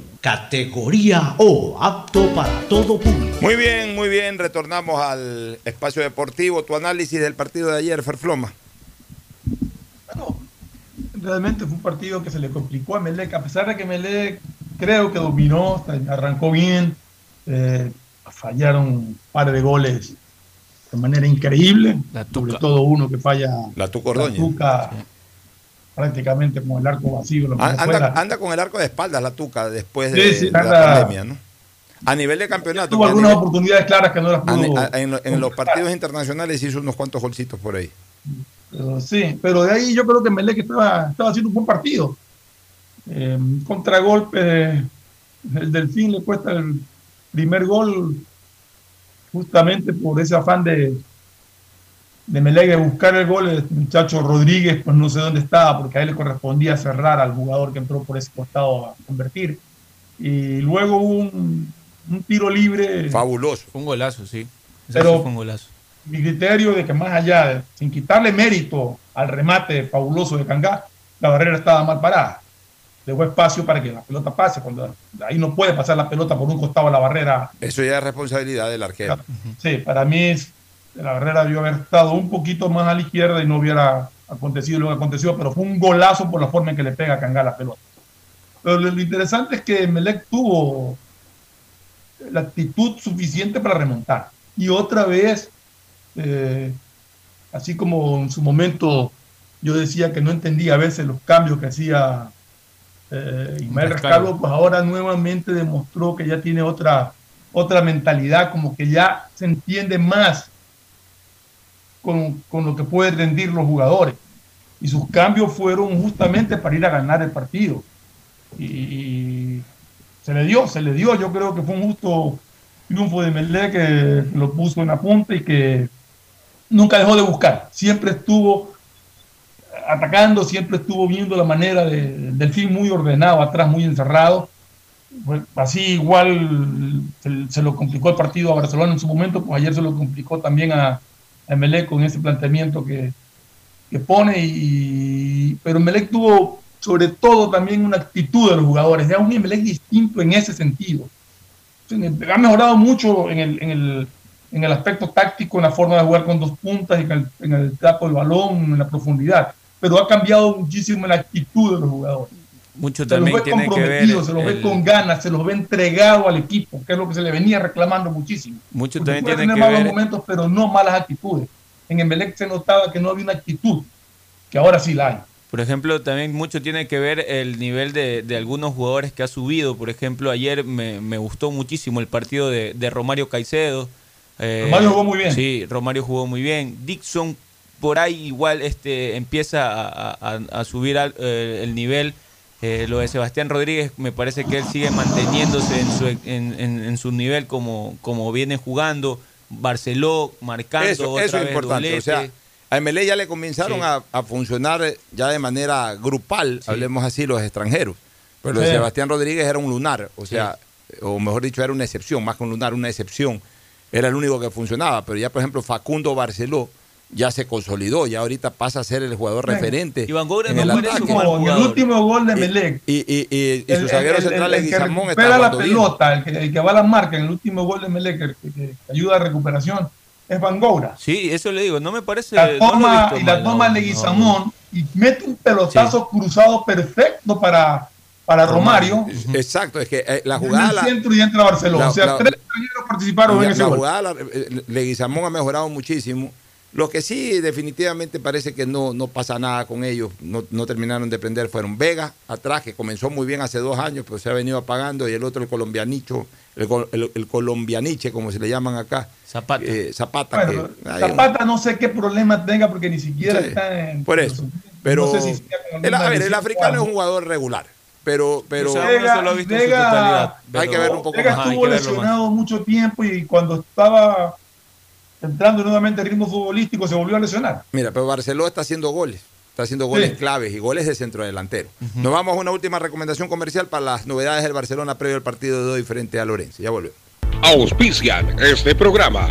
categoría O, apto para todo público. Muy bien, muy bien. Retornamos al espacio deportivo. Tu análisis del partido de ayer, Ferfloma. realmente fue un partido que se le complicó a Melec, a pesar de que Melec creo que dominó, arrancó bien, eh, fallaron un par de goles de manera increíble, sobre todo uno que falla La Tuca Ordóñez. Tuca, prácticamente con el arco vacío. lo que An- fuera. Anda, con el arco de espaldas la Tuca después Sí, de, la pandemia, ¿no? A nivel de campeonato. Tuvo a algunas nivel- oportunidades claras que no las a pudo. a- en, lo- en los partidos internacionales hizo unos cuantos golcitos por ahí. Pero sí, pero de ahí yo creo que Melec estaba, estaba haciendo un buen partido. Eh, contragolpe, el Delfín le cuesta el primer gol justamente por ese afán de, de Melec de buscar el gol. El muchacho Rodríguez, pues no sé dónde estaba, porque a él le correspondía cerrar al jugador que entró por ese costado a convertir. Y luego hubo un, un tiro libre. Fabuloso. Fue un golazo, sí. Ese Pero- sí fue un golazo. mi criterio de que más allá, sin quitarle mérito al remate fabuloso de Cangá, la barrera estaba mal parada. Dejó espacio para que la pelota pase. Cuando ahí no puede pasar la pelota por un costado de la barrera. Eso ya es responsabilidad del arquero. Sí, para mí es- la barrera debió haber estado un poquito más a la izquierda y no hubiera acontecido lo que aconteció, pero fue un golazo por la forma en que le pega a Cangá la pelota. Pero lo, lo interesante es que Melec tuvo la actitud suficiente para remontar. Y otra vez, eh, así como en su momento yo decía que no entendía a veces los cambios que hacía eh, Ismael Rescalvo, pues ahora nuevamente demostró que ya tiene otra, otra mentalidad, como que ya se entiende más con, con lo que pueden rendir los jugadores. Y sus cambios fueron justamente para ir a ganar el partido. Y, se le dio, se le dio. Yo creo que fue un justo triunfo de Melé que lo puso en la punta y que nunca dejó de buscar. Siempre estuvo atacando, siempre estuvo viendo la manera de, del fin muy ordenado, atrás muy encerrado. Así igual se, se, lo complicó el partido a Barcelona en su momento, pues ayer se lo complicó también a, a Melec con ese planteamiento que, que pone. Y, pero Melec tuvo sobre todo también una actitud de los jugadores, ya un Emelec distinto en ese sentido. Ha mejorado mucho en el, en, el, en el aspecto táctico, en la forma de jugar con dos puntas, en el, en el tapo del balón, en la profundidad, pero ha cambiado muchísimo la actitud de los jugadores. Mucho se también los ve tiene que ver comprometidos, se los ve el- con ganas, se los ve entregado al equipo, que es lo que se le venía reclamando muchísimo. Mucho Porque también tiene que malos ver momentos, pero no malas actitudes. En Emelec se notaba que no había una actitud, que ahora sí la hay. Por ejemplo, también mucho tiene que ver el nivel de, de algunos jugadores que ha subido. Por ejemplo, ayer me, me gustó muchísimo el partido de, de Romario Caicedo. Eh, Romario jugó muy bien. Sí, Romario jugó muy bien. Dixon por ahí igual este empieza a, a- a subir al- eh, el nivel. Eh, lo de Sebastián Rodríguez me parece que él sigue manteniéndose en su, en, en- en su nivel como, como viene jugando. Barceló marcando Eso, otra eso es importante. O sea, a MLE ya le comenzaron Sí. a, a funcionar eh, ya de manera grupal, hablemos así, los extranjeros. Pero lo de Sí. Sebastián Rodríguez era un lunar, o sea, o mejor dicho, era una excepción, más que un lunar, una excepción. Era el único que funcionaba. Pero ya, por ejemplo, Facundo Barceló ya se consolidó, ya ahorita pasa a ser el jugador referente. Iván Gómez en no el en el último gol de Melec. Y, y, y, y El- su zaguero el- el- central el es que recupera la pelota, el que, el que va a la marca en el último gol de Melec, el que, que ayuda a recuperación, es Van Goura. Sí, eso le digo, no me parece. La toma, visto y la mal, toma no, de no, Guizamón y mete un pelotazo cruzado perfecto para, para Romario. Exacto, es que eh, la en jugada... el la- centro y entra Barcelona. la- o sea, la- tres extranjeros participaron la, en ese la gol. jugada, la- eh, Leguizamón ha mejorado muchísimo. Lo que sí, definitivamente parece que no, no pasa nada con ellos. No, no terminaron de prender. Fueron Vega atrás, que comenzó muy bien hace dos años, pero se ha venido apagando. Y el otro, el colombianicho, el, col- el- el colombianiche, como se le llaman acá. Zapata. Zapata. Bueno, que- Zapata no sé qué problema tenga porque ni siquiera Sí, está en. por eso. Pero no sé si sea con el, a ver, el africano es un jugador regular. Pero, pero Vega- lo ha visto en su Vega- totalidad, hay pero- que verlo un poco Vega más. estuvo más. lesionado mucho tiempo y cuando estaba entrando nuevamente al ritmo futbolístico se volvió a lesionar. Mira, pero Barceló está haciendo goles. Está haciendo goles Sí. claves y goles de centrodelantero. Nos vamos a una última recomendación comercial para las novedades del Barcelona previo al partido de hoy frente a Lorenzo. Ya volvemos. Auspician este programa.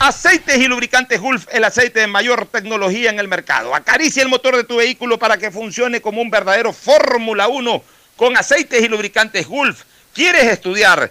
Aceites y lubricantes Gulf, el aceite de mayor tecnología en el mercado. Acaricia el motor de tu vehículo para que funcione como un verdadero Fórmula 1 con aceites y lubricantes Gulf. ¿Quieres estudiar,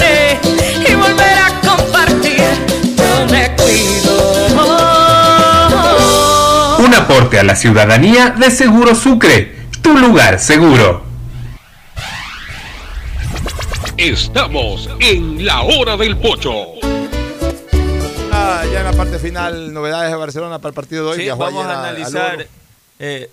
aporte a la ciudadanía de Seguro Sucre, tu lugar seguro. Estamos en la hora del pocho. Ah, ya en la parte final, novedades de Barcelona para el partido de hoy. Sí, vamos a al analizar. Eh,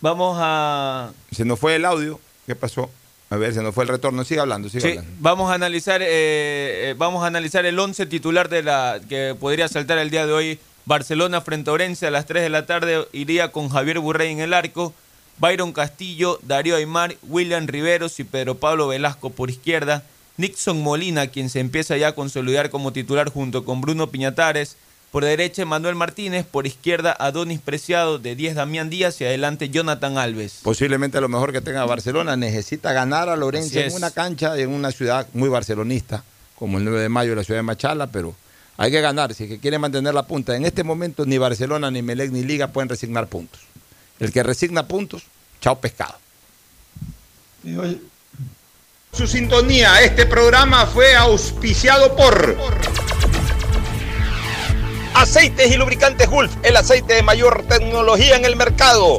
vamos a. Se nos fue el audio. ¿Qué pasó? A ver, se nos fue el retorno. Sigue hablando, sigue Sí, hablando. vamos a analizar, eh, eh, vamos a analizar el 11 titular de la que podría saltar el día de hoy. Barcelona frente a Orense a las 3 de la tarde iría con Javier Burrey en el arco, Byron Castillo, Darío Aymar, William Riveros y Pedro Pablo Velasco por izquierda, Nixon Molina, quien se empieza ya a consolidar como titular junto con Bruno Piñatares, por derecha Manuel Martínez, por izquierda Adonis Preciado, de 10 Damián Díaz y adelante Jonathan Alves. Posiblemente lo mejor que tenga Barcelona. Necesita ganar a Lorenzo en una cancha, en una ciudad muy barcelonista, como el 9 de mayo, la ciudad de Machala, pero hay que ganar. Si es que quiere mantener la punta, en este momento ni Barcelona, ni Melec, ni Liga pueden resignar puntos. El que resigna puntos, chao pescado. Su sintonía, este programa fue auspiciado por Aceites y lubricantes Gulf, el aceite de mayor tecnología en el mercado.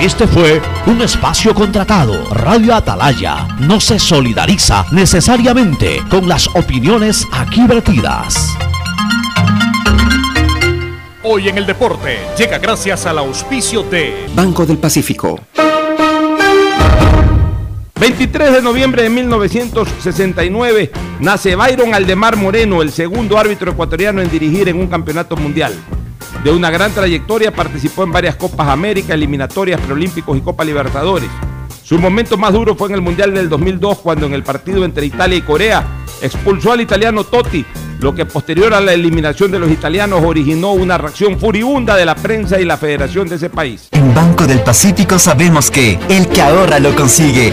Este fue un espacio contratado. Radio Atalaya no se solidariza necesariamente con las opiniones aquí vertidas. Hoy en el deporte llega gracias al auspicio de Banco del Pacífico. 23 de noviembre de 1969 nace Byron Aldemar Moreno, el segundo árbitro ecuatoriano en dirigir en un campeonato mundial. De una gran trayectoria participó en varias Copas América, eliminatorias, preolímpicos y Copa Libertadores. Su momento más duro fue en el Mundial del 2002 cuando en el partido entre Italia y Corea expulsó al italiano Totti, lo que posterior a la eliminación de los italianos originó una reacción furibunda de la prensa y la federación de ese país. En Banco del Pacífico sabemos que el que ahorra lo consigue.